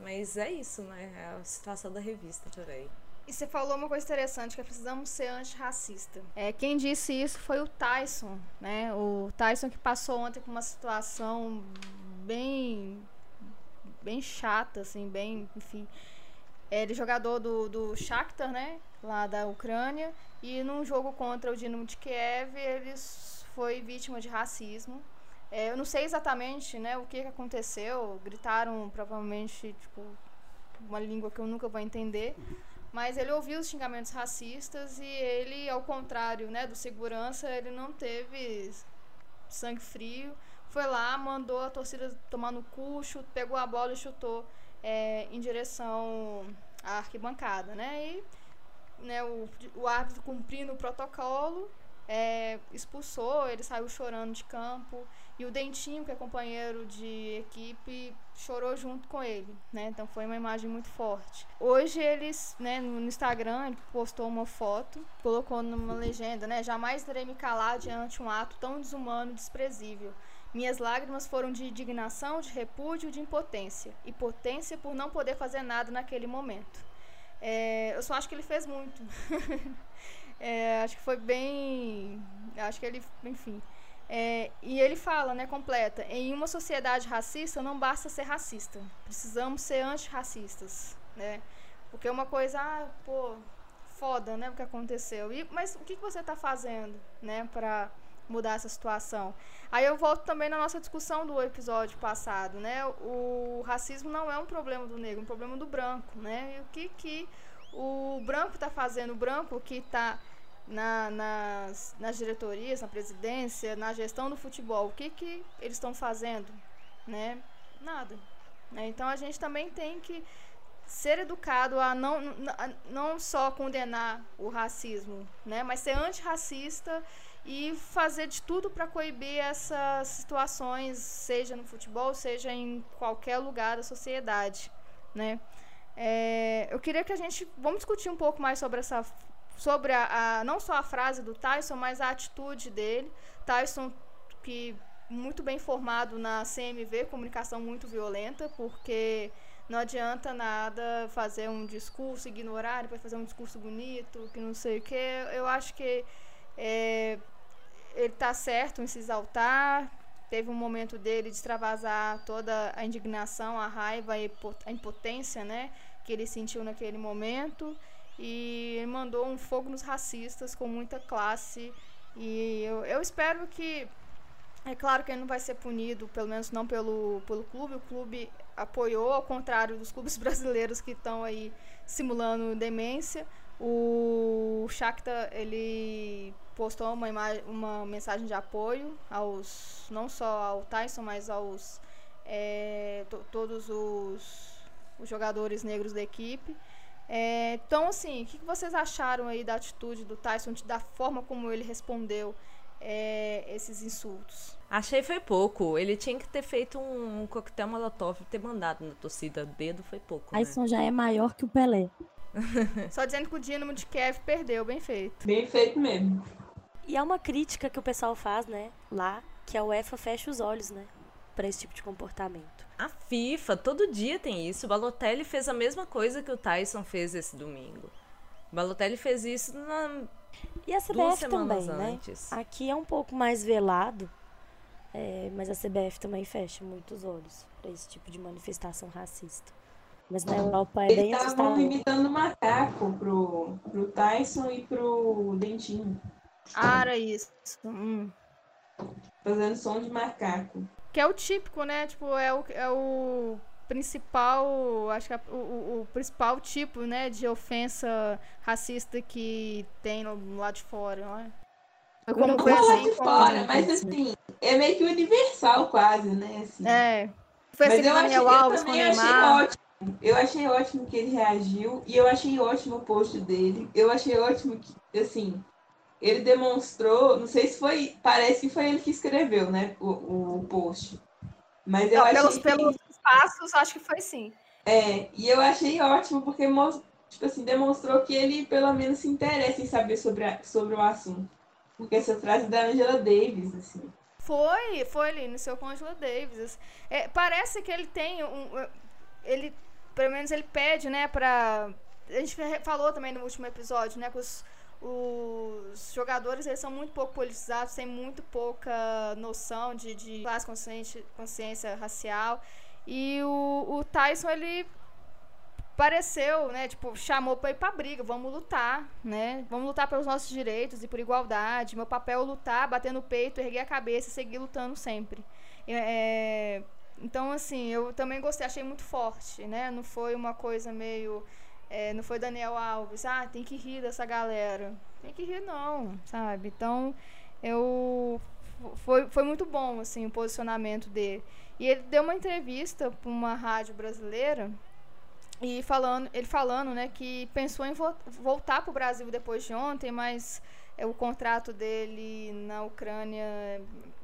Mas é isso, né? É a situação da revista também. E você falou uma coisa interessante, que é precisamos ser antirracista. É, quem disse isso foi o Tyson, né? O Tyson que passou ontem por uma situação bem bem chata, assim, bem, enfim. Ele é jogador do, do Shakhtar, né? Lá da Ucrânia. E num jogo contra o Dinamo de Kiev, ele foi vítima de racismo. É, eu não sei exatamente né, o que, que aconteceu. Gritaram, provavelmente, tipo, uma língua que eu nunca vou entender. Mas ele ouviu os xingamentos racistas e ele, ao contrário né, do segurança, ele não teve sangue frio. Foi lá, mandou a torcida tomar no cu, chute, pegou a bola e chutou é, em direção à arquibancada. Né? E né, o, o árbitro cumprindo o protocolo, é, expulsou, ele saiu chorando de campo. E o Dentinho, que é companheiro de equipe, chorou junto com ele, né? Então foi uma imagem muito forte. Hoje eles, né, no Instagram, ele postou uma foto, colocou numa legenda, né? Jamais terei me calar diante um ato tão desumano e desprezível. Minhas lágrimas foram de indignação, de repúdio, de impotência. Impotência por não poder fazer nada naquele momento. É, eu só acho que ele fez muito. É, acho que foi bem. Acho que ele. Enfim. É, e ele fala, né, completa: em uma sociedade racista não basta ser racista, precisamos ser antirracistas, né? Porque é uma coisa, ah, pô, foda, né, o que aconteceu. E, mas o que, você está fazendo, né, para mudar essa situação? Aí eu volto também na nossa discussão do episódio passado, né? O racismo não é um problema do negro, é um problema do branco, né? E o que que o branco está fazendo? O branco que está na, nas, nas diretorias, na presidência, na gestão do futebol, o que que eles estão fazendo, né? Nada. Né? Então a gente também tem que ser educado a não, a não só condenar o racismo, né, mas ser antirracista e fazer de tudo para coibir essas situações, seja no futebol, seja em qualquer lugar da sociedade, né. É, eu queria que a gente vamos discutir um pouco mais sobre essa sobre a, a, não só a frase do Tyson, mas a atitude dele. Tyson que muito bem formado na CMV, comunicação muito violenta, porque não adianta nada fazer um discurso, ignorar, depois fazer um discurso bonito, que não sei o que. Eu acho que é, ele está certo em se exaltar. Teve um momento dele de extravasar toda a indignação, a raiva, a impotência, né? Que ele sentiu naquele momento. E mandou um fogo nos racistas com muita classe. E eu, eu espero que é claro que ele não vai ser punido, pelo menos não pelo, pelo clube. O clube apoiou, ao contrário dos clubes brasileiros que estão aí simulando demência. O Shakhtar, ele postou uma, uma mensagem de apoio aos não só ao Tyson, mas aos é, todos os, os, jogadores negros da equipe. É, então, assim, o que vocês acharam aí da atitude do Tyson, da forma como ele respondeu é, esses insultos. Achei foi pouco. Ele tinha que ter feito um coquetel molotov ter mandado na torcida. Dedo foi pouco. Tyson né? já é maior que o Pelé. Só dizendo que o Dínamo de Kiev perdeu, bem feito. Bem feito mesmo. E é uma crítica que o pessoal faz, né, lá, que a UEFA fecha os olhos, né, para esse tipo de comportamento. A FIFA, todo dia tem isso. O Balotelli fez a mesma coisa que o Tyson fez esse domingo. O Balotelli fez isso na e a CBF também, né? antes. né? Aqui é um pouco mais velado, é, mas a CBF também fecha muitos olhos para esse tipo de manifestação racista. Mas na Europa é Eles bem assustador. estavam imitando macaco pro, pro Tyson e pro Dentinho. Ah, era isso. Hum. Fazendo som de macaco. Que é o típico, né? Tipo, é o, é o principal, acho que é o, o, o, principal tipo, né, de ofensa racista que tem no lado de fora, não é? Como não assim, de fora, mas assim, é meio que universal quase, né? Assim. É. Foi assim mas eu, achei, Alves eu também achei ótimo. Eu achei ótimo que ele reagiu e eu achei ótimo o post dele. Eu achei ótimo que, assim, ele demonstrou, não sei se foi, parece que foi ele que escreveu, né, o, o post. Mas eu não, achei pelos, que... pelos passos, acho que foi sim. É, e eu achei ótimo, porque tipo assim, demonstrou que ele pelo menos se interessa em saber sobre, a, sobre o assunto. Porque essa frase da Angela Davis, assim. Foi, foi ali no seu com Angela Davis. É, parece que ele tem um. Ele, pelo menos ele pede, né, pra. A gente falou também no último episódio, né, que os, os jogadores eles são muito pouco politizados, têm muito pouca noção de, de classe consciência, consciência racial. E o, o Tyson, ele pareceu, né, tipo, chamou para ir pra briga, vamos lutar, né? Vamos lutar pelos nossos direitos e por igualdade. Meu papel é lutar, bater no peito, erguer a cabeça e seguir lutando sempre. É, então, assim, eu também gostei, achei muito forte, né? Não foi uma coisa meio. É, não foi Daniel Alves, ah, tem que rir dessa galera. Tem que rir, não, sabe? Então, eu. Foi, foi muito bom, assim, o posicionamento dele. E ele deu uma entrevista para uma rádio brasileira e falando, ele falando, né, que pensou em vo voltar para o Brasil depois de ontem, mas é, o contrato dele na Ucrânia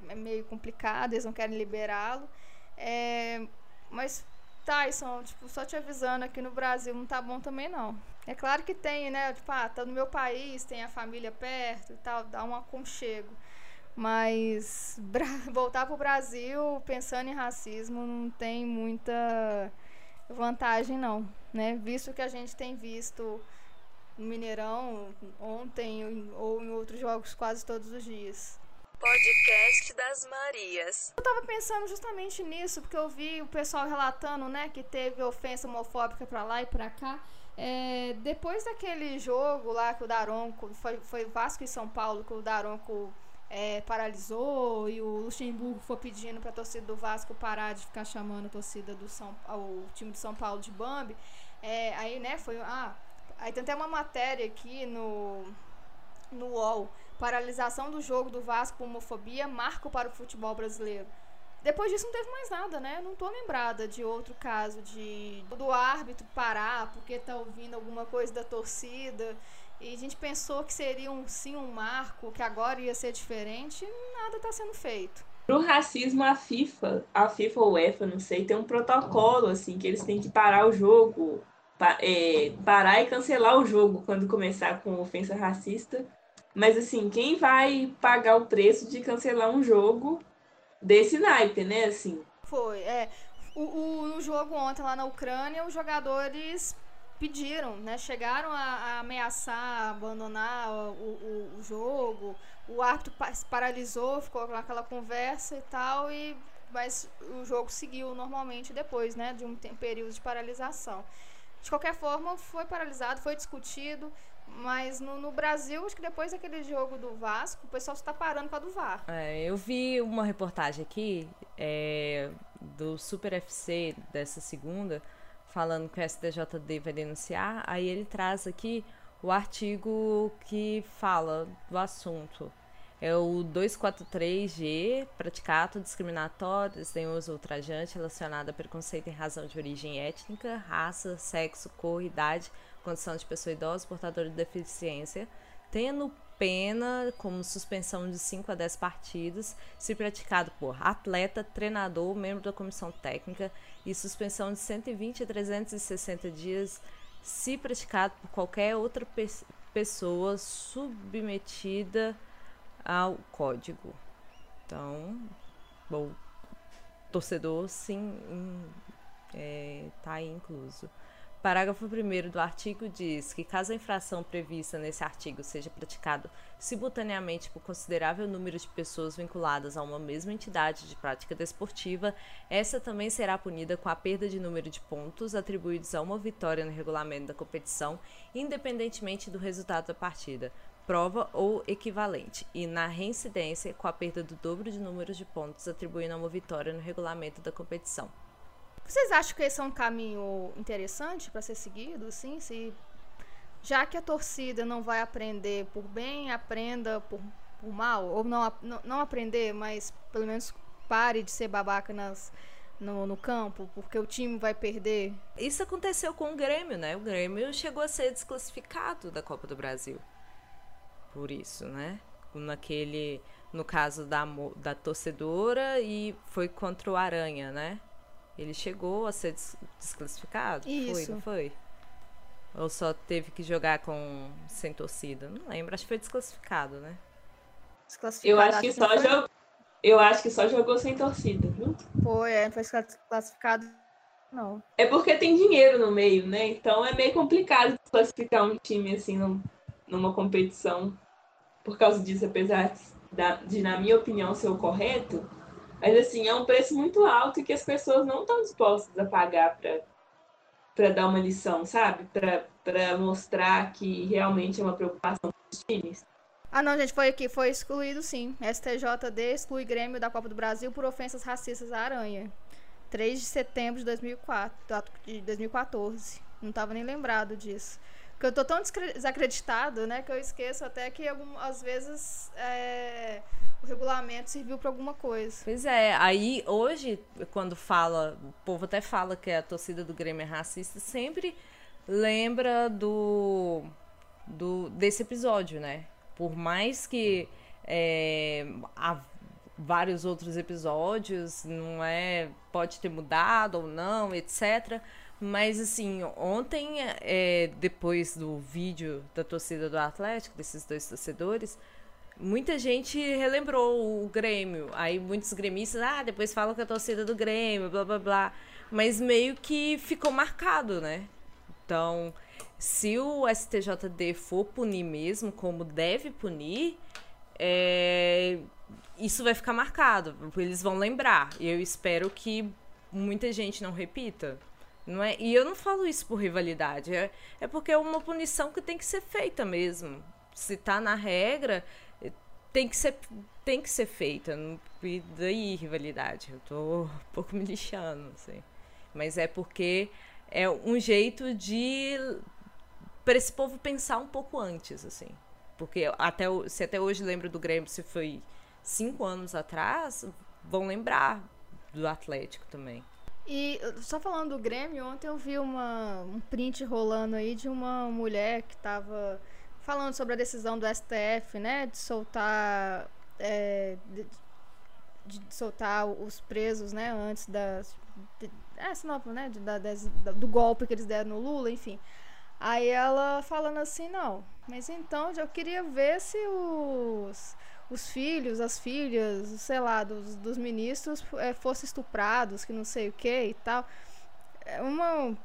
é meio complicado, eles não querem liberá-lo. É, mas Tyson, tipo, só te avisando aqui no Brasil não tá bom também não. É claro que tem, né? Tipo, ah, tá no meu país, tem a família perto e tal, dá um aconchego. Mas voltar para o Brasil pensando em racismo não tem muita vantagem, não. Né? Visto que a gente tem visto no Mineirão ontem ou em outros jogos quase todos os dias. Podcast das Marias. Eu tava pensando justamente nisso, porque eu vi o pessoal relatando, né, que teve ofensa homofóbica pra lá e pra cá. É, depois daquele jogo lá que o Daronco, foi, foi Vasco e São Paulo, que o Daronco é, paralisou e o Luxemburgo foi pedindo pra torcida do Vasco parar de ficar chamando a torcida do São o time de São Paulo de Bambi. É, aí, né, foi. Ah, aí tem até uma matéria aqui no, no UOL Paralisação do jogo do Vasco por homofobia, marco para o futebol brasileiro. Depois disso não teve mais nada, né? Não tô lembrada de outro caso de do árbitro parar porque tá ouvindo alguma coisa da torcida. E a gente pensou que seria um sim um marco, que agora ia ser diferente, nada está sendo feito. Pro racismo, a FIFA, a FIFA ou UEFA, não sei, tem um protocolo assim que eles têm que parar o jogo, é, parar e cancelar o jogo quando começar com ofensa racista mas assim, quem vai pagar o preço de cancelar um jogo desse naipe, né? Assim. Foi, é. O, o, jogo ontem lá na Ucrânia, os jogadores pediram, né? Chegaram a, a ameaçar abandonar o, o, o, jogo. O árbitro paralisou, ficou naquela conversa e tal, e mas o jogo seguiu normalmente depois, né? De um período de paralisação. De qualquer forma, foi paralisado, foi discutido. Mas no, no, Brasil, acho que depois daquele jogo do Vasco, o pessoal está parando para do VAR. É, eu vi uma reportagem aqui é, do Super FC dessa segunda, falando que o STJD vai denunciar. Aí ele traz aqui o artigo que fala do assunto. É o 243G, praticato discriminatório, desdenhoso ultrajante relacionado a preconceito em razão de origem étnica, raça, sexo, cor, idade, condição de pessoa idosa, portadora de deficiência, tendo pena como suspensão de 5 a 10 partidas, se praticado por atleta, treinador, membro da comissão técnica, e suspensão de 120 a 360 dias, se praticado por qualquer outra pe pessoa submetida ao código. Então, bom, torcedor sim, é, tá incluso. Parágrafo 1 do artigo diz que, caso a infração prevista nesse artigo seja praticada simultaneamente por considerável número de pessoas vinculadas a uma mesma entidade de prática desportiva, essa também será punida com a perda de número de pontos atribuídos a uma vitória no regulamento da competição, independentemente do resultado da partida, prova ou equivalente, e na reincidência com a perda do dobro de número de pontos atribuindo a uma vitória no regulamento da competição. Vocês acham que esse é um caminho interessante para ser seguido, sim? Se já que a torcida não vai aprender por bem, aprenda por, por mal, ou não, não, não aprender, mas pelo menos pare de ser babaca nas, no, no, campo, porque o time vai perder. Isso aconteceu com o Grêmio, né? O Grêmio chegou a ser desclassificado da Copa do Brasil. Por isso, né? Naquele. No caso da, da torcedora e foi contra o Aranha, né? Ele chegou a ser desclassificado? Isso. Foi, não foi? Ou só teve que jogar com sem torcida? Não lembro, acho que foi desclassificado, né? Desclassificado. Eu acho que só jogou. Eu acho que só jogou sem torcida, viu? Foi, é, foi classificado. Não. É porque tem dinheiro no meio, né? Então é meio complicado classificar um time assim num, numa competição por causa disso, apesar de, de, na minha opinião, ser o correto mas assim, é um preço muito alto e que as pessoas não estão dispostas a pagar para dar uma lição, sabe? Para mostrar que realmente é uma preocupação dos times. Ah, não, gente, foi aqui, foi excluído sim. STJD exclui Grêmio da Copa do Brasil por ofensas racistas à aranha. 3 de setembro de 2004, de 2014. Não estava nem lembrado disso. Porque eu tô tão desacreditado, né, que eu esqueço até que às vezes é, o regulamento serviu para alguma coisa. Pois é, aí hoje, quando fala, o povo até fala que a torcida do Grêmio é racista, sempre lembra do, do desse episódio, né? Por mais que é, há vários outros episódios, não é, pode ter mudado ou não, etc. Mas assim, ontem, é, depois do vídeo da torcida do Atlético, desses dois torcedores, muita gente relembrou o Grêmio. Aí muitos gremistas, ah, depois falam que a torcida do Grêmio, blá blá blá. Mas meio que ficou marcado, né? Então, se o STJD for punir mesmo, como deve punir, é, isso vai ficar marcado. Eles vão lembrar. E eu espero que muita gente não repita. Não é? E eu não falo isso por rivalidade. É, é porque é uma punição que tem que ser feita mesmo. Se tá na regra, tem que ser, tem que ser feita. E daí rivalidade. Eu tô um pouco me lixando, assim. Mas é porque é um jeito de para esse povo pensar um pouco antes, assim. Porque até, se até hoje lembra do Grêmio, se foi cinco anos atrás, vão lembrar do Atlético também. E só falando do Grêmio, ontem eu vi uma, um print rolando aí de uma mulher que estava falando sobre a decisão do STF, né, de soltar é, de, de, soltar os presos, né, antes das de, é, não, né, de, da, do golpe que eles deram no Lula, enfim. Aí ela falando assim, não, mas então eu queria ver se os os filhos, as filhas, sei lá, dos, dos ministros é, fossem estuprados, que não sei o que e tal. É uma,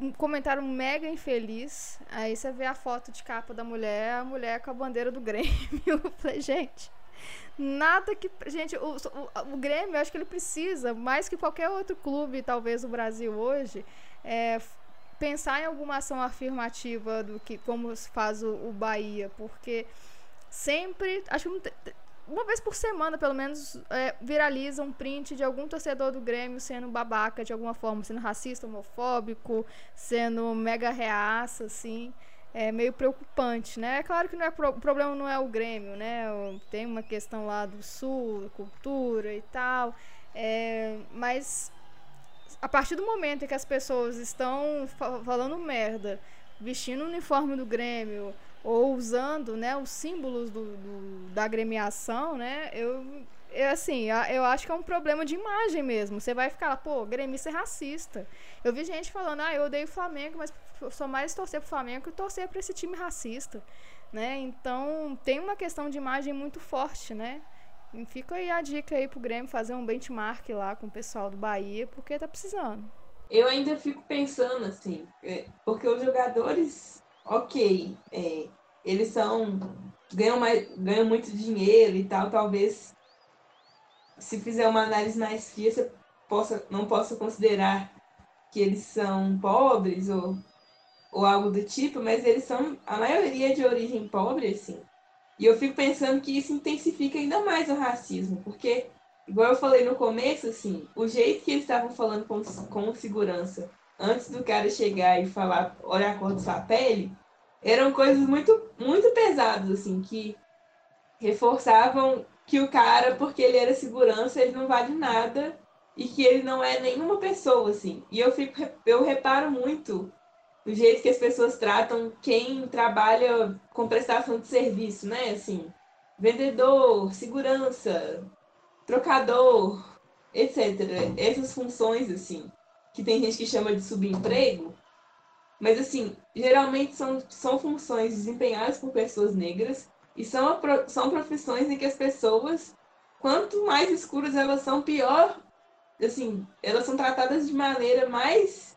um comentário mega infeliz. Aí você vê a foto de capa da mulher, a mulher com a bandeira do Grêmio. Eu falei, gente, nada que. Gente, o, o, o Grêmio, eu acho que ele precisa, mais que qualquer outro clube, talvez, do Brasil hoje, é, pensar em alguma ação afirmativa do que como faz o, o Bahia, porque sempre, acho que uma vez por semana, pelo menos, é, viraliza um print de algum torcedor do Grêmio sendo babaca de alguma forma, sendo racista, homofóbico, sendo mega reaça, assim. É meio preocupante, né? É claro que não é pro, o problema não é o Grêmio, né? Tem uma questão lá do Sul, cultura e tal. É, mas a partir do momento em que as pessoas estão falando merda, vestindo o uniforme do Grêmio, ou usando né, os símbolos do, do, da agremiação, né? Eu, eu, assim, eu acho que é um problema de imagem mesmo. Você vai ficar, pô, gremista é racista. Eu vi gente falando, ah, eu odeio o Flamengo, mas sou mais torcer pro Flamengo que torcer para esse time racista, né? Então, tem uma questão de imagem muito forte, né? E fica aí a dica aí pro Grêmio fazer um benchmark lá com o pessoal do Bahia, porque tá precisando. Eu ainda fico pensando assim, é, porque os jogadores ok, é, eles são ganham, mais, ganham muito dinheiro e tal, talvez se fizer uma análise mais fria, você possa, não possa considerar que eles são pobres ou, ou algo do tipo, mas eles são a maioria de origem pobre, assim. E eu fico pensando que isso intensifica ainda mais o racismo, porque, igual eu falei no começo, assim, o jeito que eles estavam falando com, com segurança antes do cara chegar e falar, olha a cor da sua pele, eram coisas muito, muito pesadas, assim, que reforçavam que o cara, porque ele era segurança, ele não vale nada e que ele não é nenhuma pessoa, assim. E eu fico, eu reparo muito o jeito que as pessoas tratam quem trabalha com prestação de serviço, né? Assim, vendedor, segurança, trocador, etc. Essas funções, assim que tem gente que chama de subemprego, mas assim, geralmente são, são funções desempenhadas por pessoas negras e são, são profissões em que as pessoas, quanto mais escuras elas são, pior, assim, elas são tratadas de maneira mais,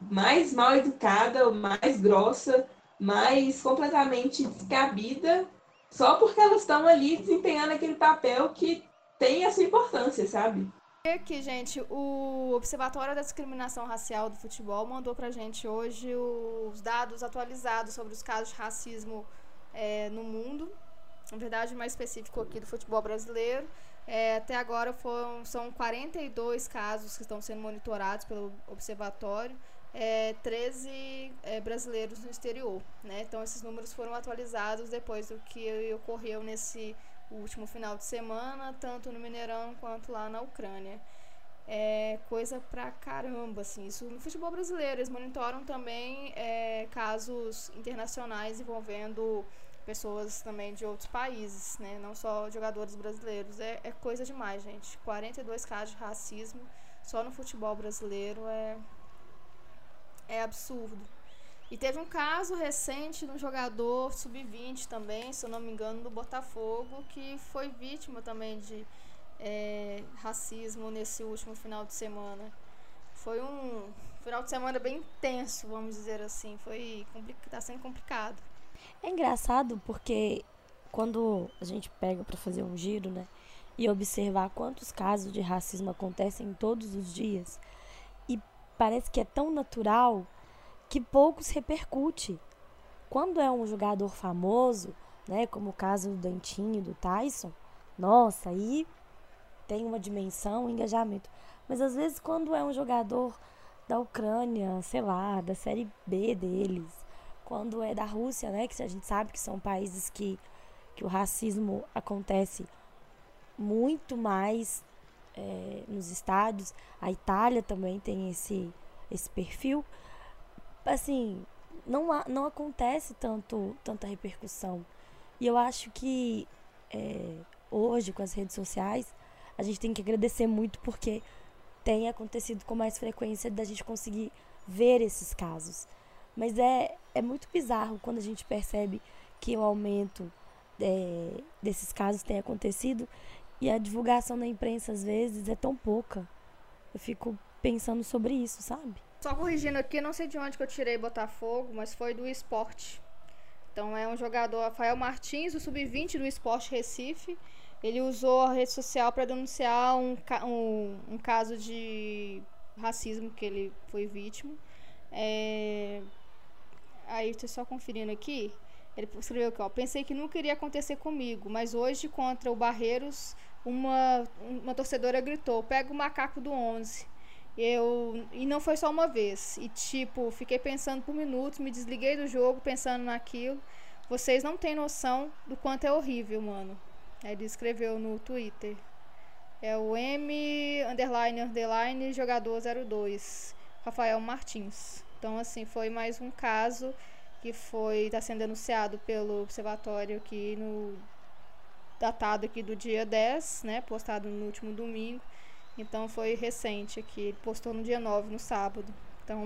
mais mal educada, mais grossa, mais completamente descabida, só porque elas estão ali desempenhando aquele papel que tem a sua importância, sabe? Aqui, gente, o Observatório da Discriminação Racial do Futebol mandou pra gente hoje os dados atualizados sobre os casos de racismo é, no mundo. Na verdade, mais específico aqui do futebol brasileiro. É, até agora foram, são 42 casos que estão sendo monitorados pelo Observatório, é, 13 é, brasileiros no exterior. Né? Então, esses números foram atualizados depois do que ocorreu nesse o último final de semana, tanto no Mineirão quanto lá na Ucrânia. É coisa pra caramba, assim. Isso no futebol brasileiro. Eles monitoram também é, casos internacionais envolvendo pessoas também de outros países, né? Não só jogadores brasileiros. É, é coisa demais, gente. 42 casos de racismo só no futebol brasileiro é, é absurdo. E teve um caso recente de um jogador sub-20 também, se eu não me engano, do Botafogo, que foi vítima também de é, racismo nesse último final de semana. foi um final de semana bem intenso, vamos dizer assim. Foi tá sendo complicado. É engraçado porque quando a gente pega para fazer um giro, né, e observar quantos casos de racismo acontecem todos os dias, e parece que é tão natural que poucos repercute. Quando é um jogador famoso, né, como o caso do Dentinho, do Tyson, nossa, aí tem uma dimensão, um engajamento. Mas às vezes quando é um jogador da Ucrânia, sei lá, da série B deles, quando é da Rússia, né, que a gente sabe que são países que, que o racismo acontece muito mais é, nos estádios, a Itália também tem esse, esse perfil, assim, não, não acontece tanto, tanta repercussão. E eu acho que é, hoje, com as redes sociais, a gente tem que agradecer muito porque tem acontecido com mais frequência da gente conseguir ver esses casos. Mas é, é muito bizarro quando a gente percebe que o aumento é, desses casos tem acontecido e a divulgação na imprensa às vezes é tão pouca. Eu fico pensando sobre isso, sabe? Só corrigindo aqui, não sei de onde que eu tirei Botafogo, mas foi do esporte. Então é um jogador, Rafael Martins, o sub-20 do Esporte Recife. Ele usou a rede social para denunciar um, um, um, caso de racismo que ele foi vítima. É... Aí, estou só conferindo aqui. Ele escreveu aqui, ó. Pensei que nunca iria acontecer comigo, mas hoje, contra o Barreiros, uma, uma torcedora gritou: pega o macaco do 11. Eu, e não foi só uma vez. E tipo, fiquei pensando por minutos, me desliguei do jogo pensando naquilo. Vocês não têm noção do quanto é horrível, mano. Ele escreveu no Twitter. É o M underline underline jogador 02, Rafael Martins. Então assim, foi mais um caso que foi está sendo denunciado pelo observatório aqui no datado aqui do dia 10, né, postado no último domingo. Então foi recente aqui, ele postou no dia 9, no sábado. Então,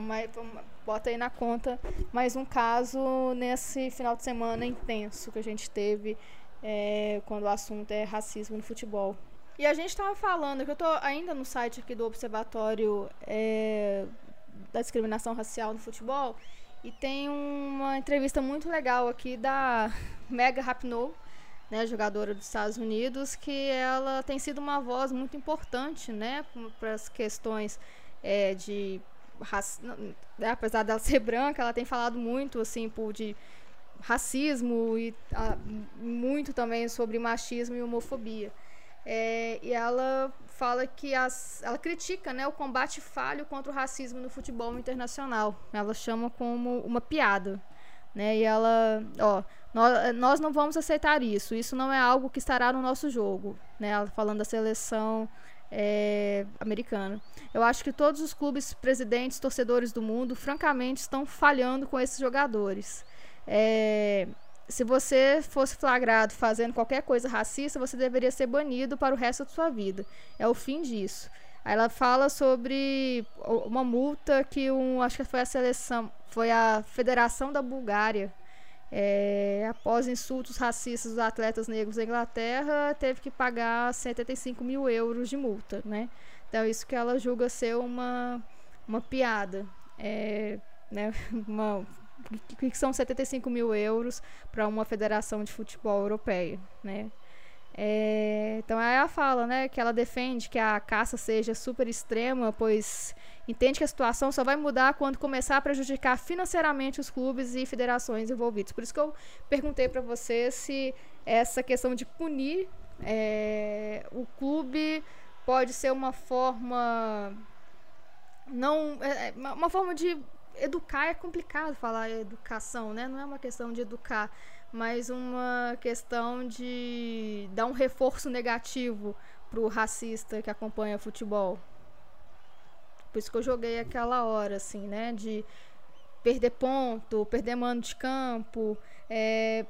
bota aí na conta mais um caso nesse final de semana intenso que a gente teve é, quando o assunto é racismo no futebol. E a gente estava falando, que eu estou ainda no site aqui do Observatório é, da Discriminação Racial no Futebol, e tem uma entrevista muito legal aqui da Mega Rapinoe, né, jogadora dos Estados Unidos, que ela tem sido uma voz muito importante, né, para as questões é, de né, apesar dela ser branca, ela tem falado muito assim por de racismo e a, muito também sobre machismo e homofobia. É, e ela fala que as, ela critica né, o combate falho contra o racismo no futebol internacional. Ela chama como uma piada. Né? E ela, ó, nós, nós não vamos aceitar isso. Isso não é algo que estará no nosso jogo, né? Ela falando da seleção é, americana. Eu acho que todos os clubes, presidentes, torcedores do mundo, francamente, estão falhando com esses jogadores. É, se você fosse flagrado fazendo qualquer coisa racista, você deveria ser banido para o resto da sua vida. É o fim disso. Aí ela fala sobre uma multa que um, acho que foi a seleção, foi a Federação da Bulgária, é, após insultos racistas dos atletas negros da Inglaterra, teve que pagar 75 mil euros de multa, né? Então isso que ela julga ser uma, uma piada, é, né? Uma, que são 75 mil euros para uma federação de futebol europeia, né? É, então aí ela fala, né, que ela defende que a caça seja super extrema, pois entende que a situação só vai mudar quando começar a prejudicar financeiramente os clubes e federações envolvidos. Por isso que eu perguntei para você se essa questão de punir é, o clube pode ser uma forma não é, é uma forma de educar é complicado falar educação, né? Não é uma questão de educar, mas uma questão de dar um reforço negativo pro racista que acompanha futebol. Por isso que eu joguei aquela hora, assim, né? De perder ponto, perder mano de campo. É,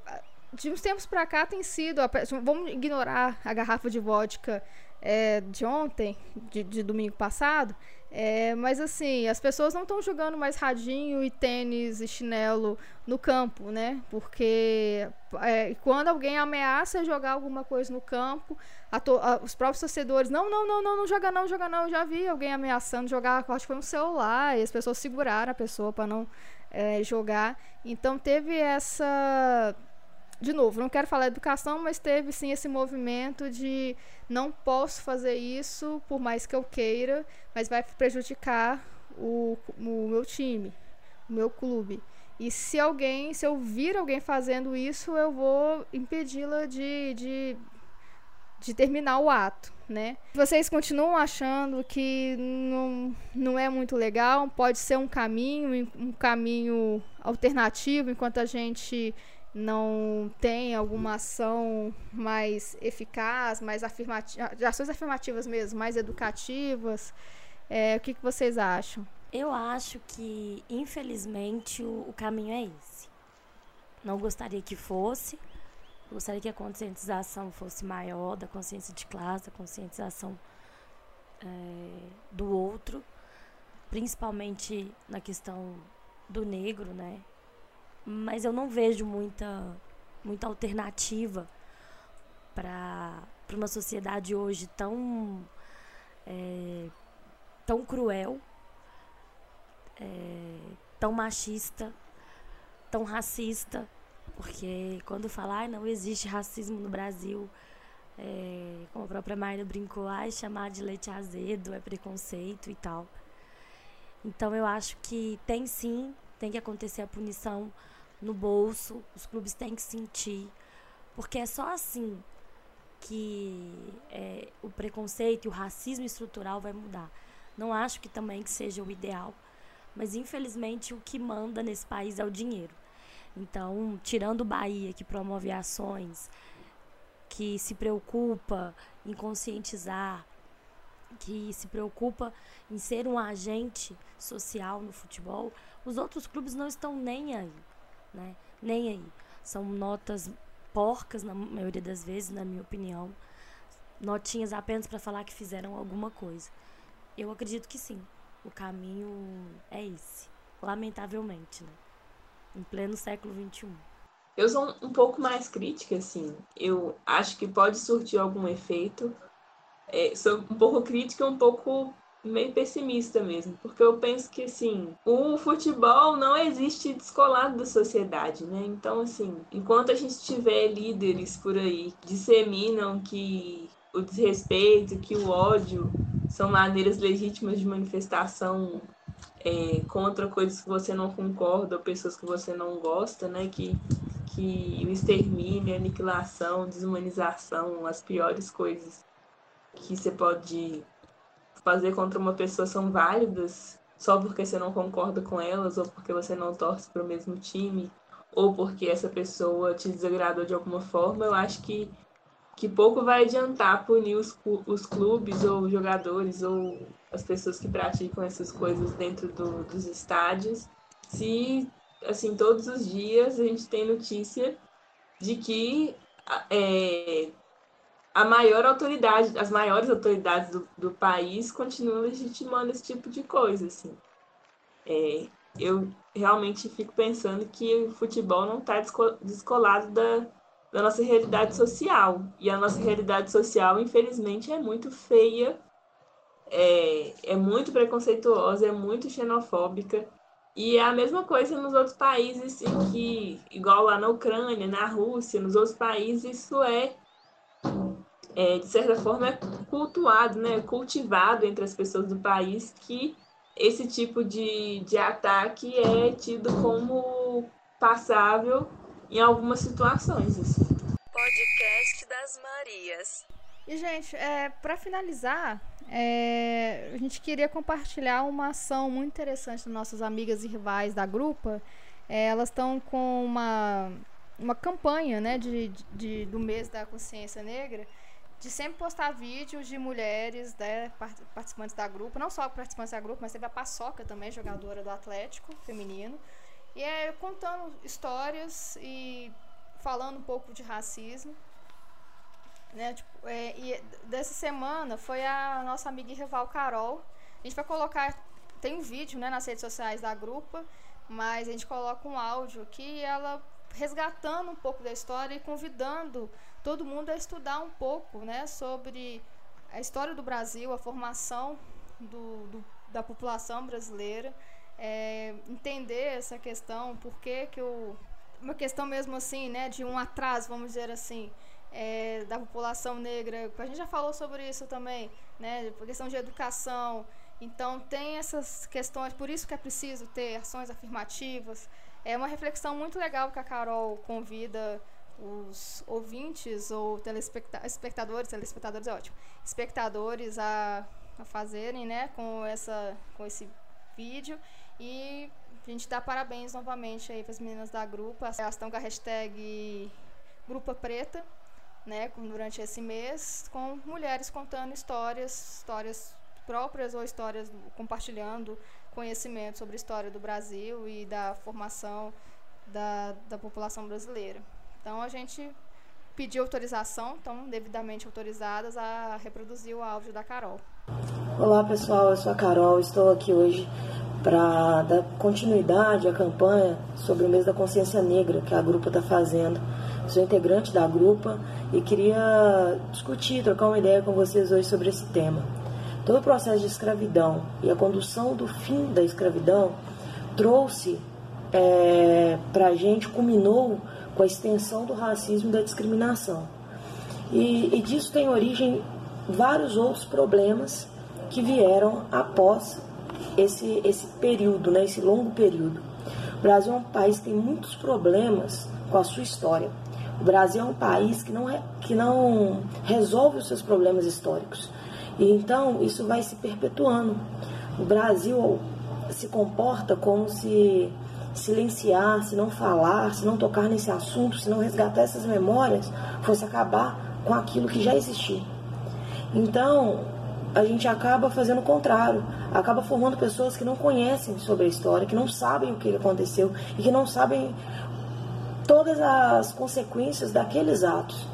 de uns tempos pra cá tem sido. Vamos ignorar a garrafa de vodka é, de ontem, de, de domingo passado, é, mas assim, as pessoas não estão jogando mais radinho e tênis e chinelo no campo, né? Porque é, quando alguém ameaça jogar alguma coisa no campo, a a, os próprios torcedores, não, não, não, não, não joga não, joga não. Eu já vi alguém ameaçando jogar, acho que foi um celular, e as pessoas seguraram a pessoa para não é, jogar. Então teve essa de novo, não quero falar educação, mas teve sim esse movimento de não posso fazer isso por mais que eu queira, mas vai prejudicar o, o meu time, o meu clube. E se alguém, se eu vir alguém fazendo isso, eu vou impedi-la de, de, de terminar o ato, né? Vocês continuam achando que não, não é muito legal, pode ser um caminho, um caminho alternativo, enquanto a gente não tem alguma ação mais eficaz, mais afirmativa, ações afirmativas mesmo, mais educativas. É, o que, que vocês acham? Eu acho que, infelizmente, o, o caminho é esse. Não gostaria que fosse. Gostaria que a conscientização fosse maior, da consciência de classe, da conscientização é, do outro, principalmente na questão do negro, né? Mas eu não vejo muita, muita alternativa para uma sociedade hoje tão, é, tão cruel, é, tão machista, tão racista, porque quando falar não existe racismo no Brasil, é, como a própria Mayra brincou, ai, chamar de leite azedo é preconceito e tal. Então eu acho que tem sim, tem que acontecer a punição no bolso, os clubes têm que sentir, porque é só assim que é, o preconceito e o racismo estrutural vai mudar. Não acho que também que seja o ideal, mas infelizmente o que manda nesse país é o dinheiro. Então, tirando o Bahia, que promove ações, que se preocupa em conscientizar, que se preocupa em ser um agente social no futebol, os outros clubes não estão nem aí né? Nem aí. São notas porcas, na maioria das vezes, na minha opinião. Notinhas apenas para falar que fizeram alguma coisa. Eu acredito que sim. O caminho é esse. Lamentavelmente, né? Em pleno século XXI. Eu sou um pouco mais crítica, assim. Eu acho que pode surtir algum efeito. É, sou um pouco crítica, um pouco meio pessimista mesmo, porque eu penso que assim, o futebol não existe descolado da sociedade, né? Então, assim, enquanto a gente tiver líderes por aí que disseminam que o desrespeito, que o ódio são maneiras legítimas de manifestação é, contra coisas que você não concorda ou pessoas que você não gosta, né? Que, que o extermínio, a aniquilação, desumanização, as piores coisas que você pode fazer contra uma pessoa são válidas só porque você não concorda com elas ou porque você não torce para o mesmo time ou porque essa pessoa te desagradou de alguma forma, eu acho que, que pouco vai adiantar punir os, os clubes ou jogadores ou as pessoas que praticam essas coisas dentro do, dos estádios se, assim, todos os dias a gente tem notícia de que é, a maior autoridade, as maiores autoridades do, do país continuam legitimando esse tipo de coisa, assim. É, eu realmente fico pensando que o futebol não está descolado da, da nossa realidade social. E a nossa realidade social, infelizmente, é muito feia, é, é muito preconceituosa, é muito xenofóbica. E é a mesma coisa nos outros países em que, igual lá na Ucrânia, na Rússia, nos outros países, isso é é, de certa forma, é cultuado, né, cultivado entre as pessoas do país que esse tipo de, de ataque é tido como passável em algumas situações. Assim. Podcast das Marias. E, gente, é, para finalizar, é, a gente queria compartilhar uma ação muito interessante das nossas amigas e rivais da grupa. É, elas estão com uma, uma campanha né, de, de, do mês da consciência negra de sempre postar vídeos de mulheres né, participantes da grupo, não só participantes da grupo, mas teve a Paçoca também, jogadora do Atlético feminino, e é contando histórias e falando um pouco de racismo. Né? Tipo, é, e dessa semana foi a nossa amiga rival Carol. A gente vai colocar, tem um vídeo né, nas redes sociais da grupa, mas a gente coloca um áudio aqui ela resgatando um pouco da história e convidando todo mundo a estudar um pouco né, sobre a história do Brasil, a formação do, do da população brasileira, é, entender essa questão, por que que o, uma questão mesmo assim, né, de um atraso, vamos dizer assim, é, da população negra. A gente já falou sobre isso também, né, questão de educação. Então tem essas questões, por isso que é preciso ter ações afirmativas. É uma reflexão muito legal que a Carol convida os ouvintes ou telespectadores, telespectadores é ótimo, espectadores a, a fazerem, né, com essa com esse vídeo e a gente dá parabéns novamente aí para as meninas da grupo. Elas estão com a hashtag Grupa Preta, né, durante esse mês, com mulheres contando histórias, histórias próprias ou histórias compartilhando conhecimento sobre a história do Brasil e da formação da, da população brasileira. Então a gente pediu autorização, estão devidamente autorizadas a reproduzir o áudio da Carol. Olá pessoal, eu sou a Carol, estou aqui hoje para dar continuidade à campanha sobre o mês da consciência negra que a grupa está fazendo. Sou integrante da grupa e queria discutir, trocar uma ideia com vocês hoje sobre esse tema. Todo o processo de escravidão e a condução do fim da escravidão trouxe é, para a gente, culminou com a extensão do racismo e da discriminação. E, e disso tem origem vários outros problemas que vieram após esse, esse período, né, esse longo período. O Brasil é um país que tem muitos problemas com a sua história. O Brasil é um país que não, que não resolve os seus problemas históricos. E então isso vai se perpetuando. O Brasil se comporta como se silenciar, se não falar, se não tocar nesse assunto, se não resgatar essas memórias, fosse acabar com aquilo que já existia. Então, a gente acaba fazendo o contrário, acaba formando pessoas que não conhecem sobre a história, que não sabem o que aconteceu e que não sabem todas as consequências daqueles atos.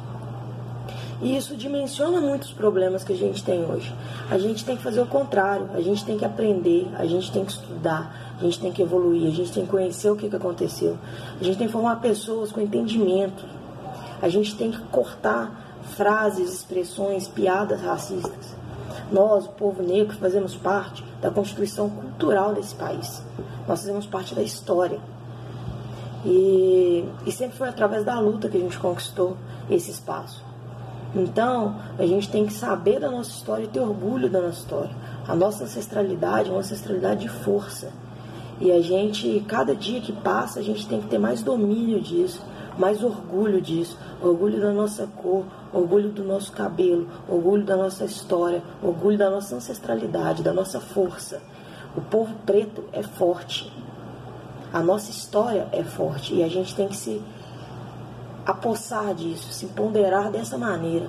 E isso dimensiona muitos problemas que a gente tem hoje. A gente tem que fazer o contrário, a gente tem que aprender, a gente tem que estudar, a gente tem que evoluir, a gente tem que conhecer o que, que aconteceu, a gente tem que formar pessoas com entendimento, a gente tem que cortar frases, expressões, piadas racistas. Nós, o povo negro, fazemos parte da constituição cultural desse país. Nós fazemos parte da história. E, e sempre foi através da luta que a gente conquistou esse espaço. Então, a gente tem que saber da nossa história e ter orgulho da nossa história. A nossa ancestralidade é uma ancestralidade de força. E a gente, cada dia que passa, a gente tem que ter mais domínio disso, mais orgulho disso, orgulho da nossa cor, orgulho do nosso cabelo, orgulho da nossa história, orgulho da nossa ancestralidade, da nossa força. O povo preto é forte. A nossa história é forte e a gente tem que se apossar disso, se ponderar dessa maneira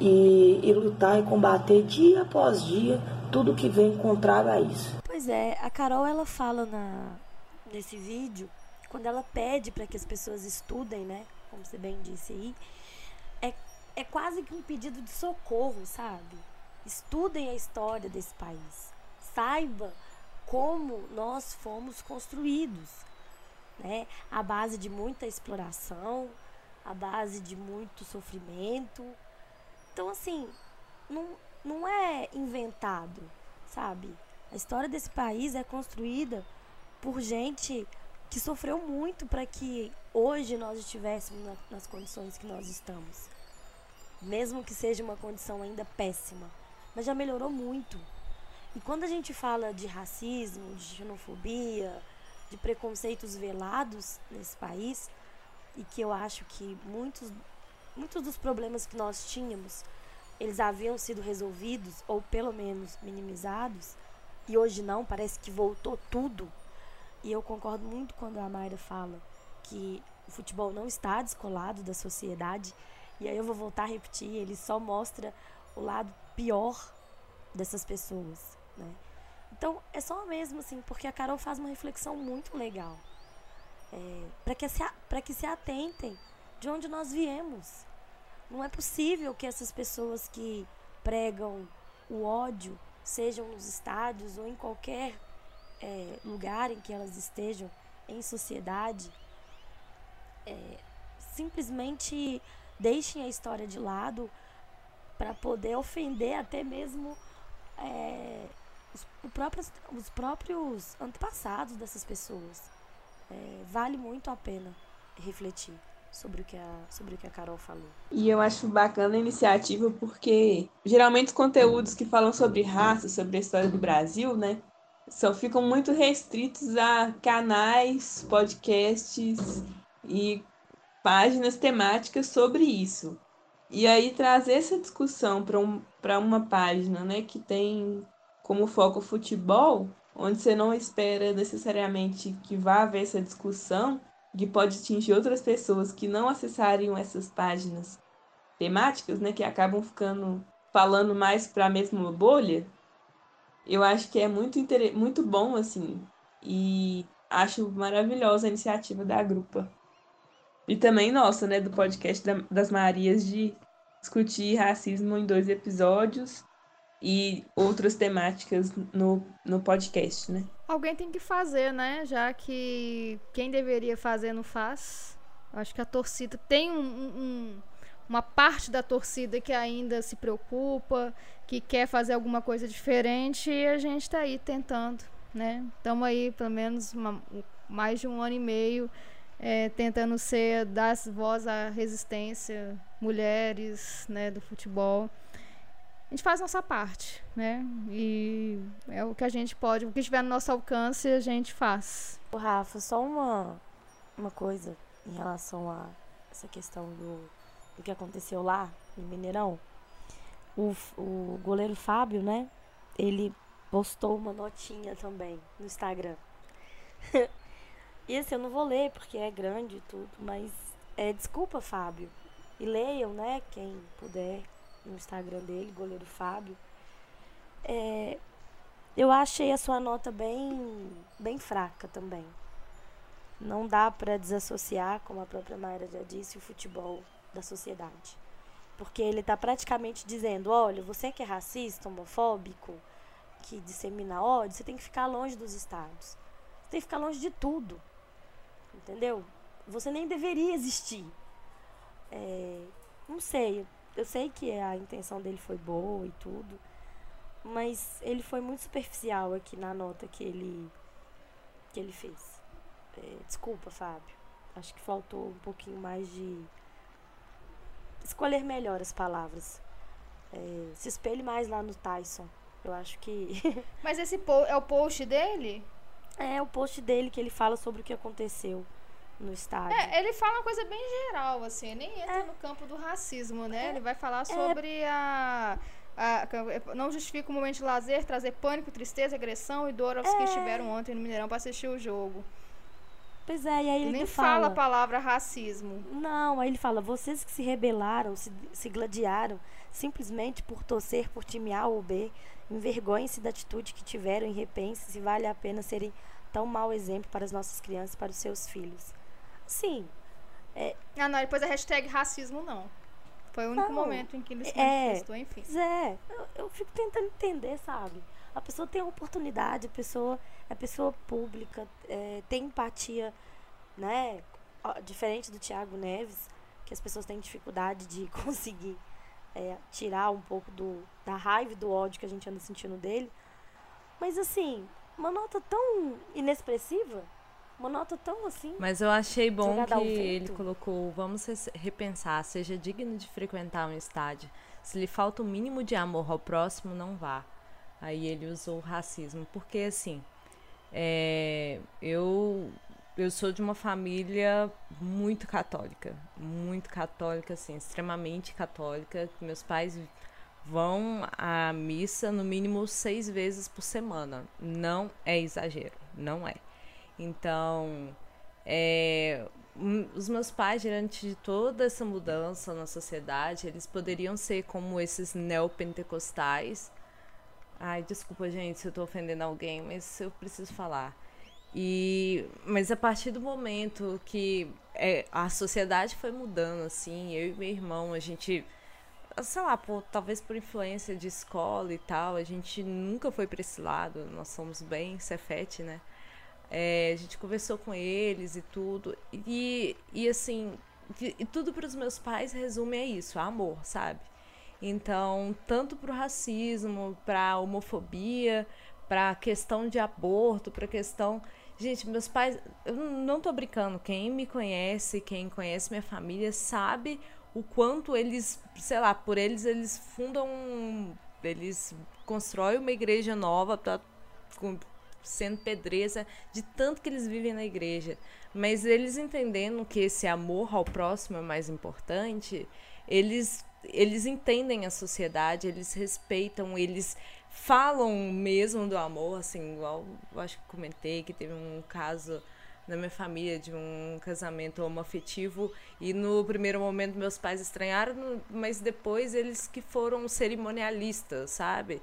e, e lutar e combater dia após dia tudo que vem contrário a isso. Pois é, a Carol ela fala na, nesse vídeo, quando ela pede para que as pessoas estudem, né? Como você bem disse aí, é, é quase que um pedido de socorro, sabe? Estudem a história desse país. Saiba como nós fomos construídos, né? A base de muita exploração, a base de muito sofrimento. Então, assim, não, não é inventado, sabe? A história desse país é construída por gente que sofreu muito para que hoje nós estivéssemos na, nas condições que nós estamos. Mesmo que seja uma condição ainda péssima, mas já melhorou muito. E quando a gente fala de racismo, de xenofobia, de preconceitos velados nesse país, e que eu acho que muitos, muitos dos problemas que nós tínhamos, eles haviam sido resolvidos ou pelo menos minimizados, e hoje não, parece que voltou tudo. E eu concordo muito quando a Mayra fala que o futebol não está descolado da sociedade. E aí eu vou voltar a repetir, ele só mostra o lado pior dessas pessoas, né? Então, é só mesmo assim, porque a Carol faz uma reflexão muito legal é, para que, se, que se atentem de onde nós viemos. Não é possível que essas pessoas que pregam o ódio, sejam nos estádios ou em qualquer é, lugar em que elas estejam em sociedade, é, simplesmente deixem a história de lado para poder ofender até mesmo é, os, próprios, os próprios antepassados dessas pessoas. É, vale muito a pena refletir sobre o, que a, sobre o que a Carol falou. E eu acho bacana a iniciativa porque geralmente os conteúdos que falam sobre raça, sobre a história do Brasil, né, só ficam muito restritos a canais, podcasts e páginas temáticas sobre isso. E aí trazer essa discussão para um, uma página né, que tem como foco futebol, onde você não espera necessariamente que vá haver essa discussão, que pode atingir outras pessoas que não acessariam essas páginas temáticas, né, que acabam ficando falando mais para a mesma bolha, eu acho que é muito, muito bom, assim, e acho maravilhosa a iniciativa da grupa. E também nossa, né, do podcast das Marias, de discutir racismo em dois episódios e outras temáticas no, no podcast, né? Alguém tem que fazer, né? Já que quem deveria fazer não faz. Acho que a torcida tem um, um, uma parte da torcida que ainda se preocupa, que quer fazer alguma coisa diferente e a gente está aí tentando, né? Estamos aí pelo menos uma, mais de um ano e meio é, tentando ser dar voz à resistência, mulheres, né, do futebol a gente faz nossa parte, né? E é o que a gente pode, o que estiver no nosso alcance, a gente faz. O Rafa, só uma, uma coisa em relação a essa questão do, do que aconteceu lá no Mineirão. O, o goleiro Fábio, né? Ele postou uma notinha também no Instagram. e assim, eu não vou ler porque é grande e tudo, mas é, desculpa, Fábio. E leiam, né? Quem puder no Instagram dele, goleiro Fábio. É, eu achei a sua nota bem, bem fraca também. Não dá para desassociar, como a própria Mayra já disse, o futebol da sociedade. Porque ele está praticamente dizendo: olha, você que é racista, homofóbico, que dissemina ódio, você tem que ficar longe dos estados. Você tem que ficar longe de tudo. Entendeu? Você nem deveria existir. É, não sei, eu sei que a intenção dele foi boa e tudo, mas ele foi muito superficial aqui na nota que ele que ele fez. É, desculpa, Fábio. Acho que faltou um pouquinho mais de escolher melhor as palavras. É, se espelhe mais lá no Tyson. Eu acho que. Mas esse é o post dele? É, o post dele que ele fala sobre o que aconteceu no estádio. É, ele fala uma coisa bem geral, assim, nem entra é. no campo do racismo, né? É. Ele vai falar sobre é. a, a, Não justifica o momento de lazer, trazer pânico, tristeza, agressão e dor aos que é. estiveram ontem no Mineirão para assistir o jogo. Pois é, e aí ele, ele nem fala, fala a palavra racismo. Não, aí ele fala: vocês que se rebelaram, se, se gladiaram, simplesmente por torcer por time A ou B, envergonhem-se da atitude que tiveram e repense se vale a pena serem tão mau exemplo para as nossas crianças para os seus filhos. Sim. É... Ah, não, depois a hashtag racismo não. Foi o único não, momento em que ele se é, manifestou, enfim. É, eu, eu fico tentando entender, sabe? A pessoa tem oportunidade, a pessoa é pessoa pública, é, tem empatia, né? Diferente do Tiago Neves, que as pessoas têm dificuldade de conseguir é, tirar um pouco do, da raiva e do ódio que a gente anda sentindo dele. Mas assim, uma nota tão inexpressiva, uma nota tão assim. Mas eu achei bom que ele colocou: vamos repensar, seja digno de frequentar um estádio. Se lhe falta o mínimo de amor ao próximo, não vá. Aí ele usou o racismo, porque assim, é, eu eu sou de uma família muito católica, muito católica, assim, extremamente católica. Meus pais vão à missa no mínimo seis vezes por semana. Não é exagero, não é. Então, é, os meus pais, diante de toda essa mudança na sociedade, eles poderiam ser como esses neopentecostais. Ai, desculpa, gente, se eu tô ofendendo alguém, mas eu preciso falar. E, mas a partir do momento que é, a sociedade foi mudando, assim, eu e meu irmão, a gente, sei lá, por, talvez por influência de escola e tal, a gente nunca foi para esse lado, nós somos bem cefete, né? É, a gente conversou com eles e tudo, e, e assim, e tudo para os meus pais resume a isso, a amor, sabe? Então, tanto para o racismo, para a homofobia, para a questão de aborto, para a questão Gente, meus pais, eu não tô brincando. Quem me conhece, quem conhece minha família, sabe o quanto eles, sei lá, por eles, eles fundam. Eles constroem uma igreja nova, com, sendo pedreza, de tanto que eles vivem na igreja. Mas eles entendendo que esse amor ao próximo é mais importante, eles eles entendem a sociedade, eles respeitam, eles falam mesmo do amor, assim, igual eu acho que comentei que teve um caso na minha família de um casamento homoafetivo e no primeiro momento meus pais estranharam, mas depois eles que foram cerimonialistas, sabe?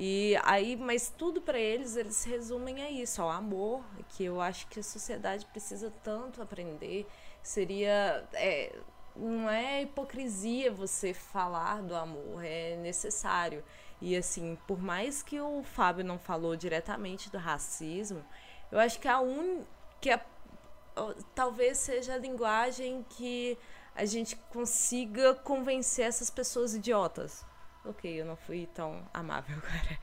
E aí, mas tudo para eles, eles resumem a isso, ao amor, que eu acho que a sociedade precisa tanto aprender. Seria. É, não é hipocrisia você falar do amor, é necessário. E assim, por mais que o Fábio não falou diretamente do racismo, eu acho que a un... que a... talvez seja a linguagem que a gente consiga convencer essas pessoas idiotas. Ok, eu não fui tão amável agora.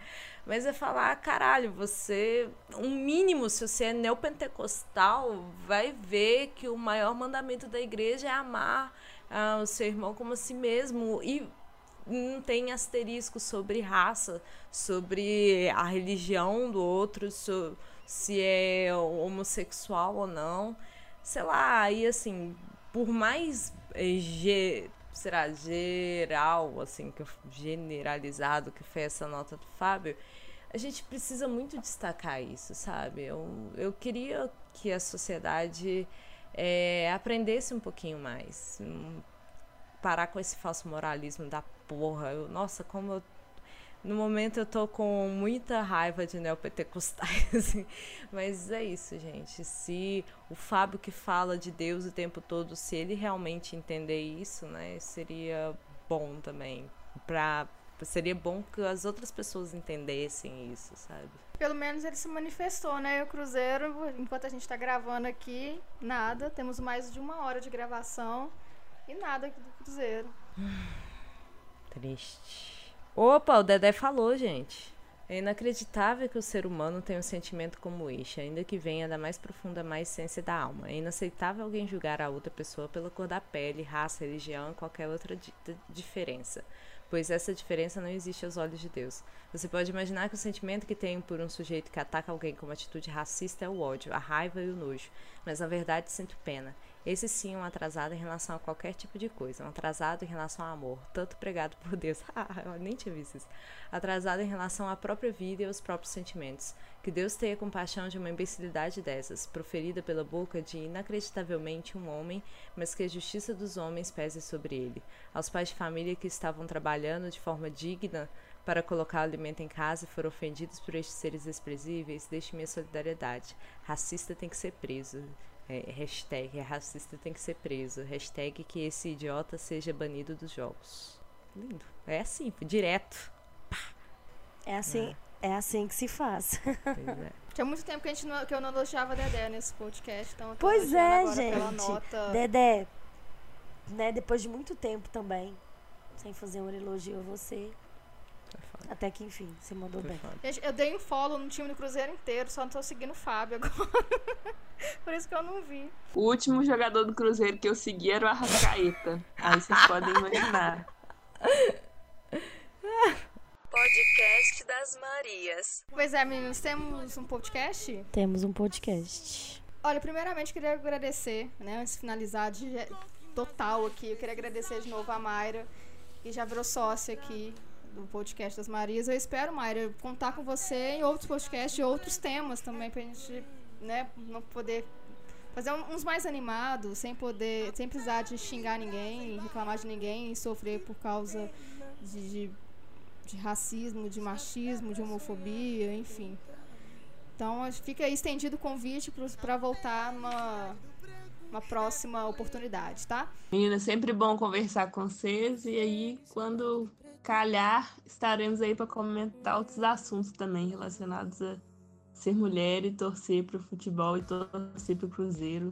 Mas é falar, caralho, você. Um mínimo, se você é neopentecostal, vai ver que o maior mandamento da igreja é amar ah, o seu irmão como a si mesmo. E não tem asterisco sobre raça, sobre a religião do outro, se é homossexual ou não. Sei lá, e assim, por mais será geral, assim, que generalizado que foi essa nota do Fábio, a gente precisa muito destacar isso, sabe? Eu, eu queria que a sociedade é, aprendesse um pouquinho mais. Parar com esse falso moralismo da porra. Eu, nossa, como eu. No momento eu tô com muita raiva de neopentecostais, assim. Mas é isso, gente. Se o Fábio que fala de Deus o tempo todo, se ele realmente entender isso, né, seria bom também. Pra, seria bom que as outras pessoas entendessem isso, sabe? Pelo menos ele se manifestou, né? E o Cruzeiro, enquanto a gente tá gravando aqui, nada. Temos mais de uma hora de gravação e nada aqui do Cruzeiro. Triste. Opa, o Dedé falou, gente. É inacreditável que o ser humano tenha um sentimento como este, ainda que venha da mais profunda mais essência da alma. É inaceitável alguém julgar a outra pessoa pela cor da pele, raça, religião ou qualquer outra di diferença pois essa diferença não existe aos olhos de Deus. Você pode imaginar que o sentimento que tenho por um sujeito que ataca alguém com uma atitude racista é o ódio, a raiva e o nojo, mas na verdade sinto pena. Esse sim é um atrasado em relação a qualquer tipo de coisa, um atrasado em relação ao amor, tanto pregado por Deus. Ah, eu nem tinha visto isso. Atrasado em relação à própria vida e aos próprios sentimentos. Que Deus tenha compaixão de uma imbecilidade dessas, proferida pela boca de inacreditavelmente um homem, mas que a justiça dos homens pese sobre ele. Aos pais de família que estavam trabalhando de forma digna para colocar alimento em casa e foram ofendidos por estes seres desprezíveis, deixe minha solidariedade. Racista tem que ser preso. É, hashtag racista tem que ser preso. Hashtag que esse idiota seja banido dos jogos. Lindo. É assim, direto. Pá. É assim, é. é assim que se faz. É. Tinha muito tempo que, a gente não, que eu não elogiava Dedé nesse podcast, então Pois é, gente. Nota... Dedé, né, depois de muito tempo também, sem fazer um elogio a você, até que enfim, você mandou Foi bem. Gente, eu dei um follow no time do Cruzeiro inteiro, só não tô seguindo o Fábio agora. Por isso que eu não vi. O último jogador do Cruzeiro que eu segui era o Arrascaeta. Aí vocês podem imaginar. Podcast das Marias. Pois é, meninos, temos um podcast? Temos um podcast. Olha, primeiramente queria agradecer, né, antes de finalizar de total aqui, eu queria agradecer de novo a Mayra, que já virou sócia aqui do podcast das Marias. Eu espero, Mayra, contar com você em outros podcasts e outros temas também, pra gente né, não poder fazer uns mais animados, sem poder, sem precisar de xingar ninguém, reclamar de ninguém e sofrer por causa de, de, de racismo, de machismo, de homofobia, enfim. Então fica estendido o convite para voltar numa uma próxima oportunidade, tá? Menina, sempre bom conversar com vocês e aí quando calhar estaremos aí para comentar outros assuntos também relacionados a ser mulher e torcer para o futebol e torcer para o Cruzeiro.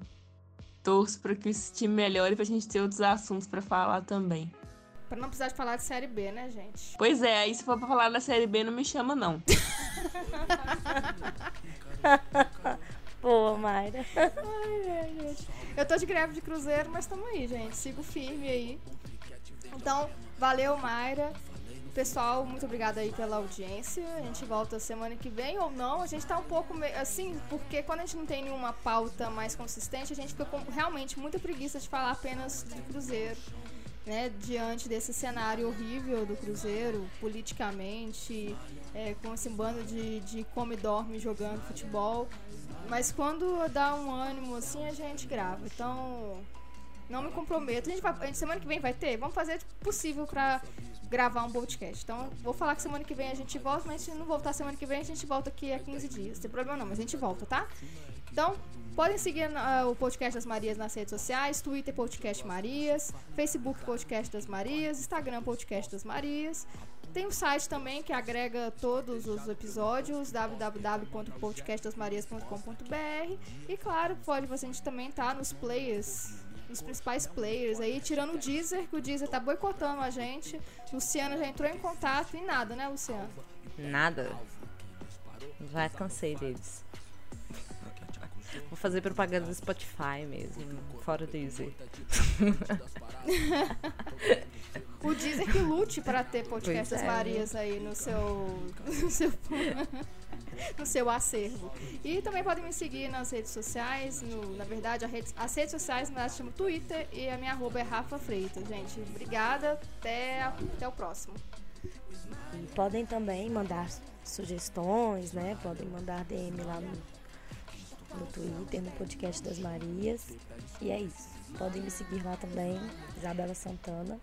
Torço para que esse time melhore para a gente ter outros assuntos para falar também. Pra não precisar de falar de Série B, né, gente? Pois é, aí se for pra falar da Série B, não me chama, não. Boa, Mayra. Ai, gente. Eu tô de greve de cruzeiro, mas tamo aí, gente. Sigo firme aí. Então, valeu, Mayra. Pessoal, muito obrigada aí pela audiência. A gente volta semana que vem ou não. A gente tá um pouco assim, porque quando a gente não tem nenhuma pauta mais consistente, a gente fica com realmente muita preguiça de falar apenas de Cruzeiro né, diante desse cenário horrível do Cruzeiro, politicamente, é, com esse bando de, de come e dorme jogando futebol. Mas quando dá um ânimo assim, a gente grava. Então, não me comprometo. A gente vai, semana que vem vai ter? Vamos fazer o possível para gravar um podcast. Então, vou falar que semana que vem a gente volta, mas se não voltar semana que vem, a gente volta aqui a 15 dias. Não tem problema não, mas a gente volta, tá? Então, podem seguir uh, o Podcast das Marias nas redes sociais, Twitter Podcast Marias, Facebook Podcast das Marias, Instagram Podcast das Marias. Tem um site também que agrega todos os episódios, www.podcastdasmarias.com.br e claro, pode você a gente também tá nos players nos principais players aí, tirando o Deezer, que o Deezer tá boicotando a gente. Luciano já entrou em contato e nada, né, Luciano? Nada. Já cansei deles. Vou fazer propaganda do Spotify mesmo, fora do Deezer. o Deezer que lute para ter podcasts é, Marias aí no seu, no seu no seu acervo. E também podem me seguir nas redes sociais, no, na verdade rede, as redes sociais me chamam Twitter e a minha arroba é Rafa Freitas. Gente, obrigada, até, até o próximo. E podem também mandar sugestões, né? Podem mandar DM lá no no Twitter, no podcast das Marias. E é isso. Podem me seguir lá também, Isabela Santana.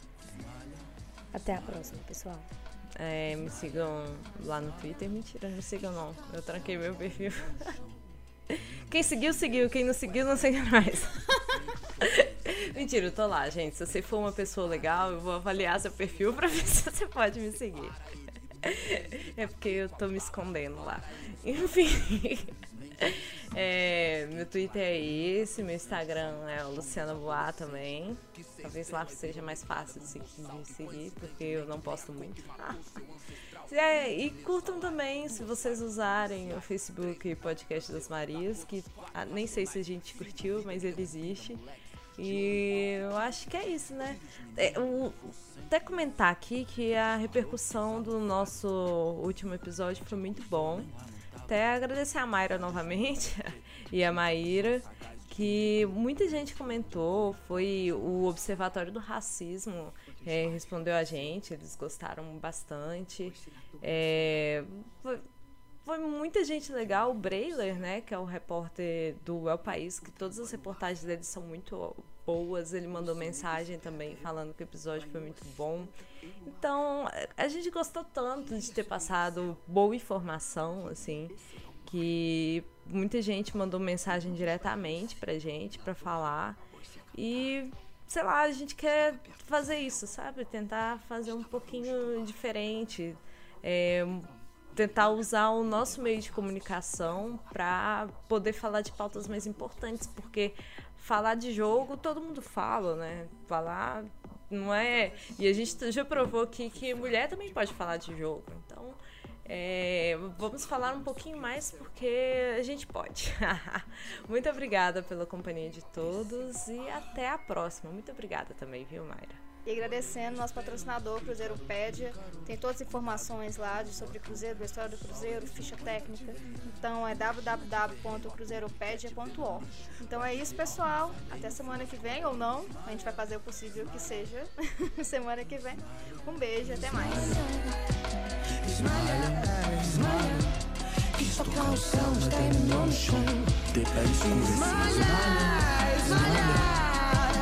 Até a próxima, pessoal. É, me sigam lá no Twitter. Mentira, não me sigam não. Eu tranquei meu perfil. Quem seguiu, seguiu. Quem não seguiu, não segue mais. Mentira, eu tô lá, gente. Se você for uma pessoa legal, eu vou avaliar seu perfil pra ver se você pode me seguir. É porque eu tô me escondendo lá. Enfim. É, meu Twitter é esse, meu Instagram é Luciana Boa também. Talvez lá seja mais fácil de seguir, porque eu não posto muito. É, e curtam também, se vocês usarem o Facebook Podcast das Marias, que ah, nem sei se a gente curtiu, mas ele existe. E eu acho que é isso, né? É, um, até comentar aqui que a repercussão do nosso último episódio foi muito bom até agradecer a Mayra novamente e a Maíra, que muita gente comentou, foi o Observatório do Racismo é, respondeu a gente, eles gostaram bastante. É, foi, foi, muita gente legal, o Brailer, né, que é o repórter do El País, que todas as reportagens dele são muito boas, ele mandou mensagem também falando que o episódio foi muito bom. Então, a gente gostou tanto de ter passado boa informação, assim, que muita gente mandou mensagem diretamente pra gente para falar. E sei lá, a gente quer fazer isso, sabe? Tentar fazer um pouquinho diferente. É, tentar usar o nosso meio de comunicação para poder falar de pautas mais importantes, porque falar de jogo todo mundo fala, né? Falar não é. E a gente já provou aqui que mulher também pode falar de jogo. Então, é, vamos falar um pouquinho mais porque a gente pode. Muito obrigada pela companhia de todos e até a próxima. Muito obrigada também, viu, Mayra? E agradecendo nosso patrocinador, Cruzeiro Pédia. Tem todas as informações lá de, sobre Cruzeiro, da história do Cruzeiro, ficha técnica. Então é www.cruzeiropedia.org. Então é isso, pessoal. Até semana que vem, ou não. A gente vai fazer o possível que seja semana que vem. Um beijo, até mais. Esmalha, esmalha,